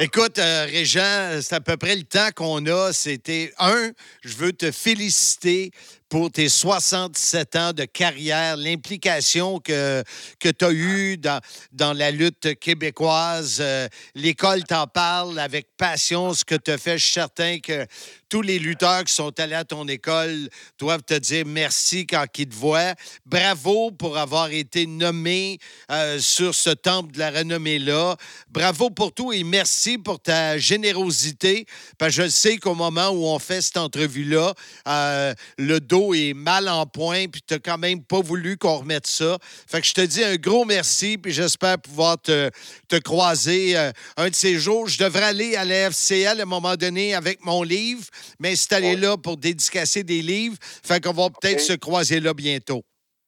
Écoute, euh, Régent, c'est à peu près le temps qu'on a. C'était un, je veux te féliciter pour tes 67 ans de carrière, l'implication que, que tu as eue dans, dans la lutte québécoise. Euh, L'école t'en parle avec passion, ce que tu as fait. Je suis certain que tous les lutteurs qui sont allés à ton école doivent te dire merci quand ils te voient. Bravo pour avoir été nommé euh, sur ce temple de la renommée-là. Bravo pour tout et merci pour ta générosité. Parce que je sais qu'au moment où on fait cette entrevue-là, euh, le dos est mal en point, puis tu n'as quand même pas voulu qu'on remette ça. Fait que je te dis un gros merci, puis j'espère pouvoir te, te croiser euh, un de ces jours. Je devrais aller à la FCL à un moment donné avec mon livre, m'installer là pour dédicacer des livres. Fait qu'on va peut-être se croiser là bientôt.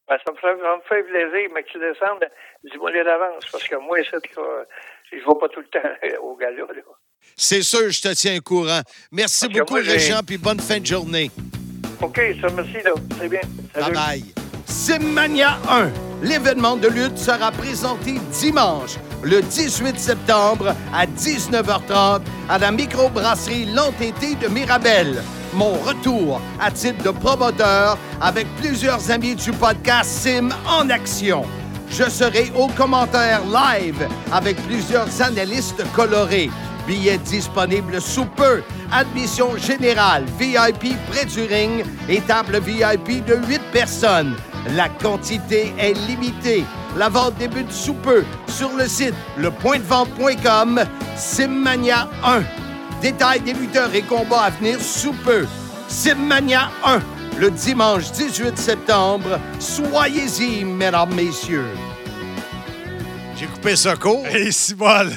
Ben, ça me ferait, ça me fait plaisir, mais que tu descendes, dis-moi les d'avance, parce que moi, là, je ne vais pas tout le temps au gala. C'est sûr, je te tiens au courant. Merci Parce beaucoup, Régent, puis bonne fin de journée. OK, ça, merci, là. C'est bien. Simmania 1. L'événement de lutte sera présenté dimanche, le 18 septembre à 19h30 à la microbrasserie L'Entêté de Mirabel. mon retour à titre de promoteur avec plusieurs amis du podcast Sim en action. Je serai au commentaire live avec plusieurs analystes colorés. Billets disponibles sous peu. Admission générale, VIP près du ring et table VIP de 8 personnes. La quantité est limitée. La vente débute sous peu sur le site lepointdevente.com Simmania 1. Détails des lutteurs et combats à venir sous peu. Simmania 1, le dimanche 18 septembre. Soyez-y, mesdames, messieurs. J'ai coupé ça court. Hey, c'est bon.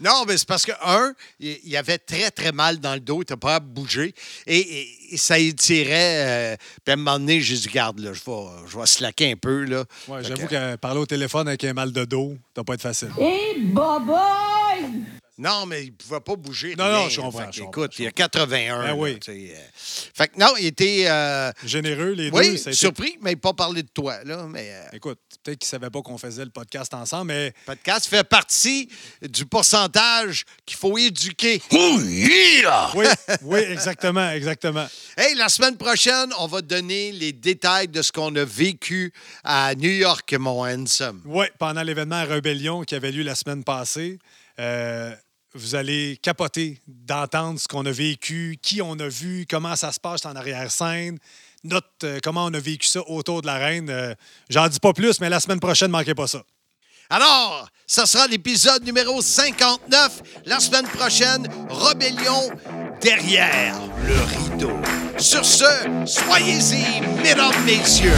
Non, mais c'est parce que, un, il avait très, très mal dans le dos, il n'était pas à bouger. Et, et- et ça étirait. euh, puis à un moment donné, j'ai dit, garde, là, je vais, je vais slacker un peu. Là. Ouais, j'avoue que- que parler au téléphone avec un mal de dos, ça doit pas être facile. Et boboy! Non, mais il ne pouvait pas bouger. Non, rien. non, je comprends, je écoute, je il y a 81. Ben oui. euh. fait que non, il était. euh, Généreux, les deux. oui, ça été- surpris, mais pas parler de toi. Là, mais euh, Écoute, peut-être qu'ils ne savaient pas qu'on faisait le podcast ensemble, mais le podcast fait partie du pourcentage qu'il faut éduquer. oui, oui, exactement, exactement. Hey, la semaine prochaine, on va donner les détails de ce qu'on a vécu à New York, mon handsome. Oui, pendant l'événement Rébellion qui avait lieu la semaine passée, euh, vous allez capoter d'entendre ce qu'on a vécu, qui on a vu, comment ça se passe en arrière-scène, notre, euh, comment on a vécu ça autour de la reine. Euh, J'en dis pas plus, mais la semaine prochaine, ne manquez pas ça. Alors, ça sera l'épisode numéro 59. La semaine prochaine, Rébellion derrière le rideau. Sur ce, soyez-y, mesdames, messieurs.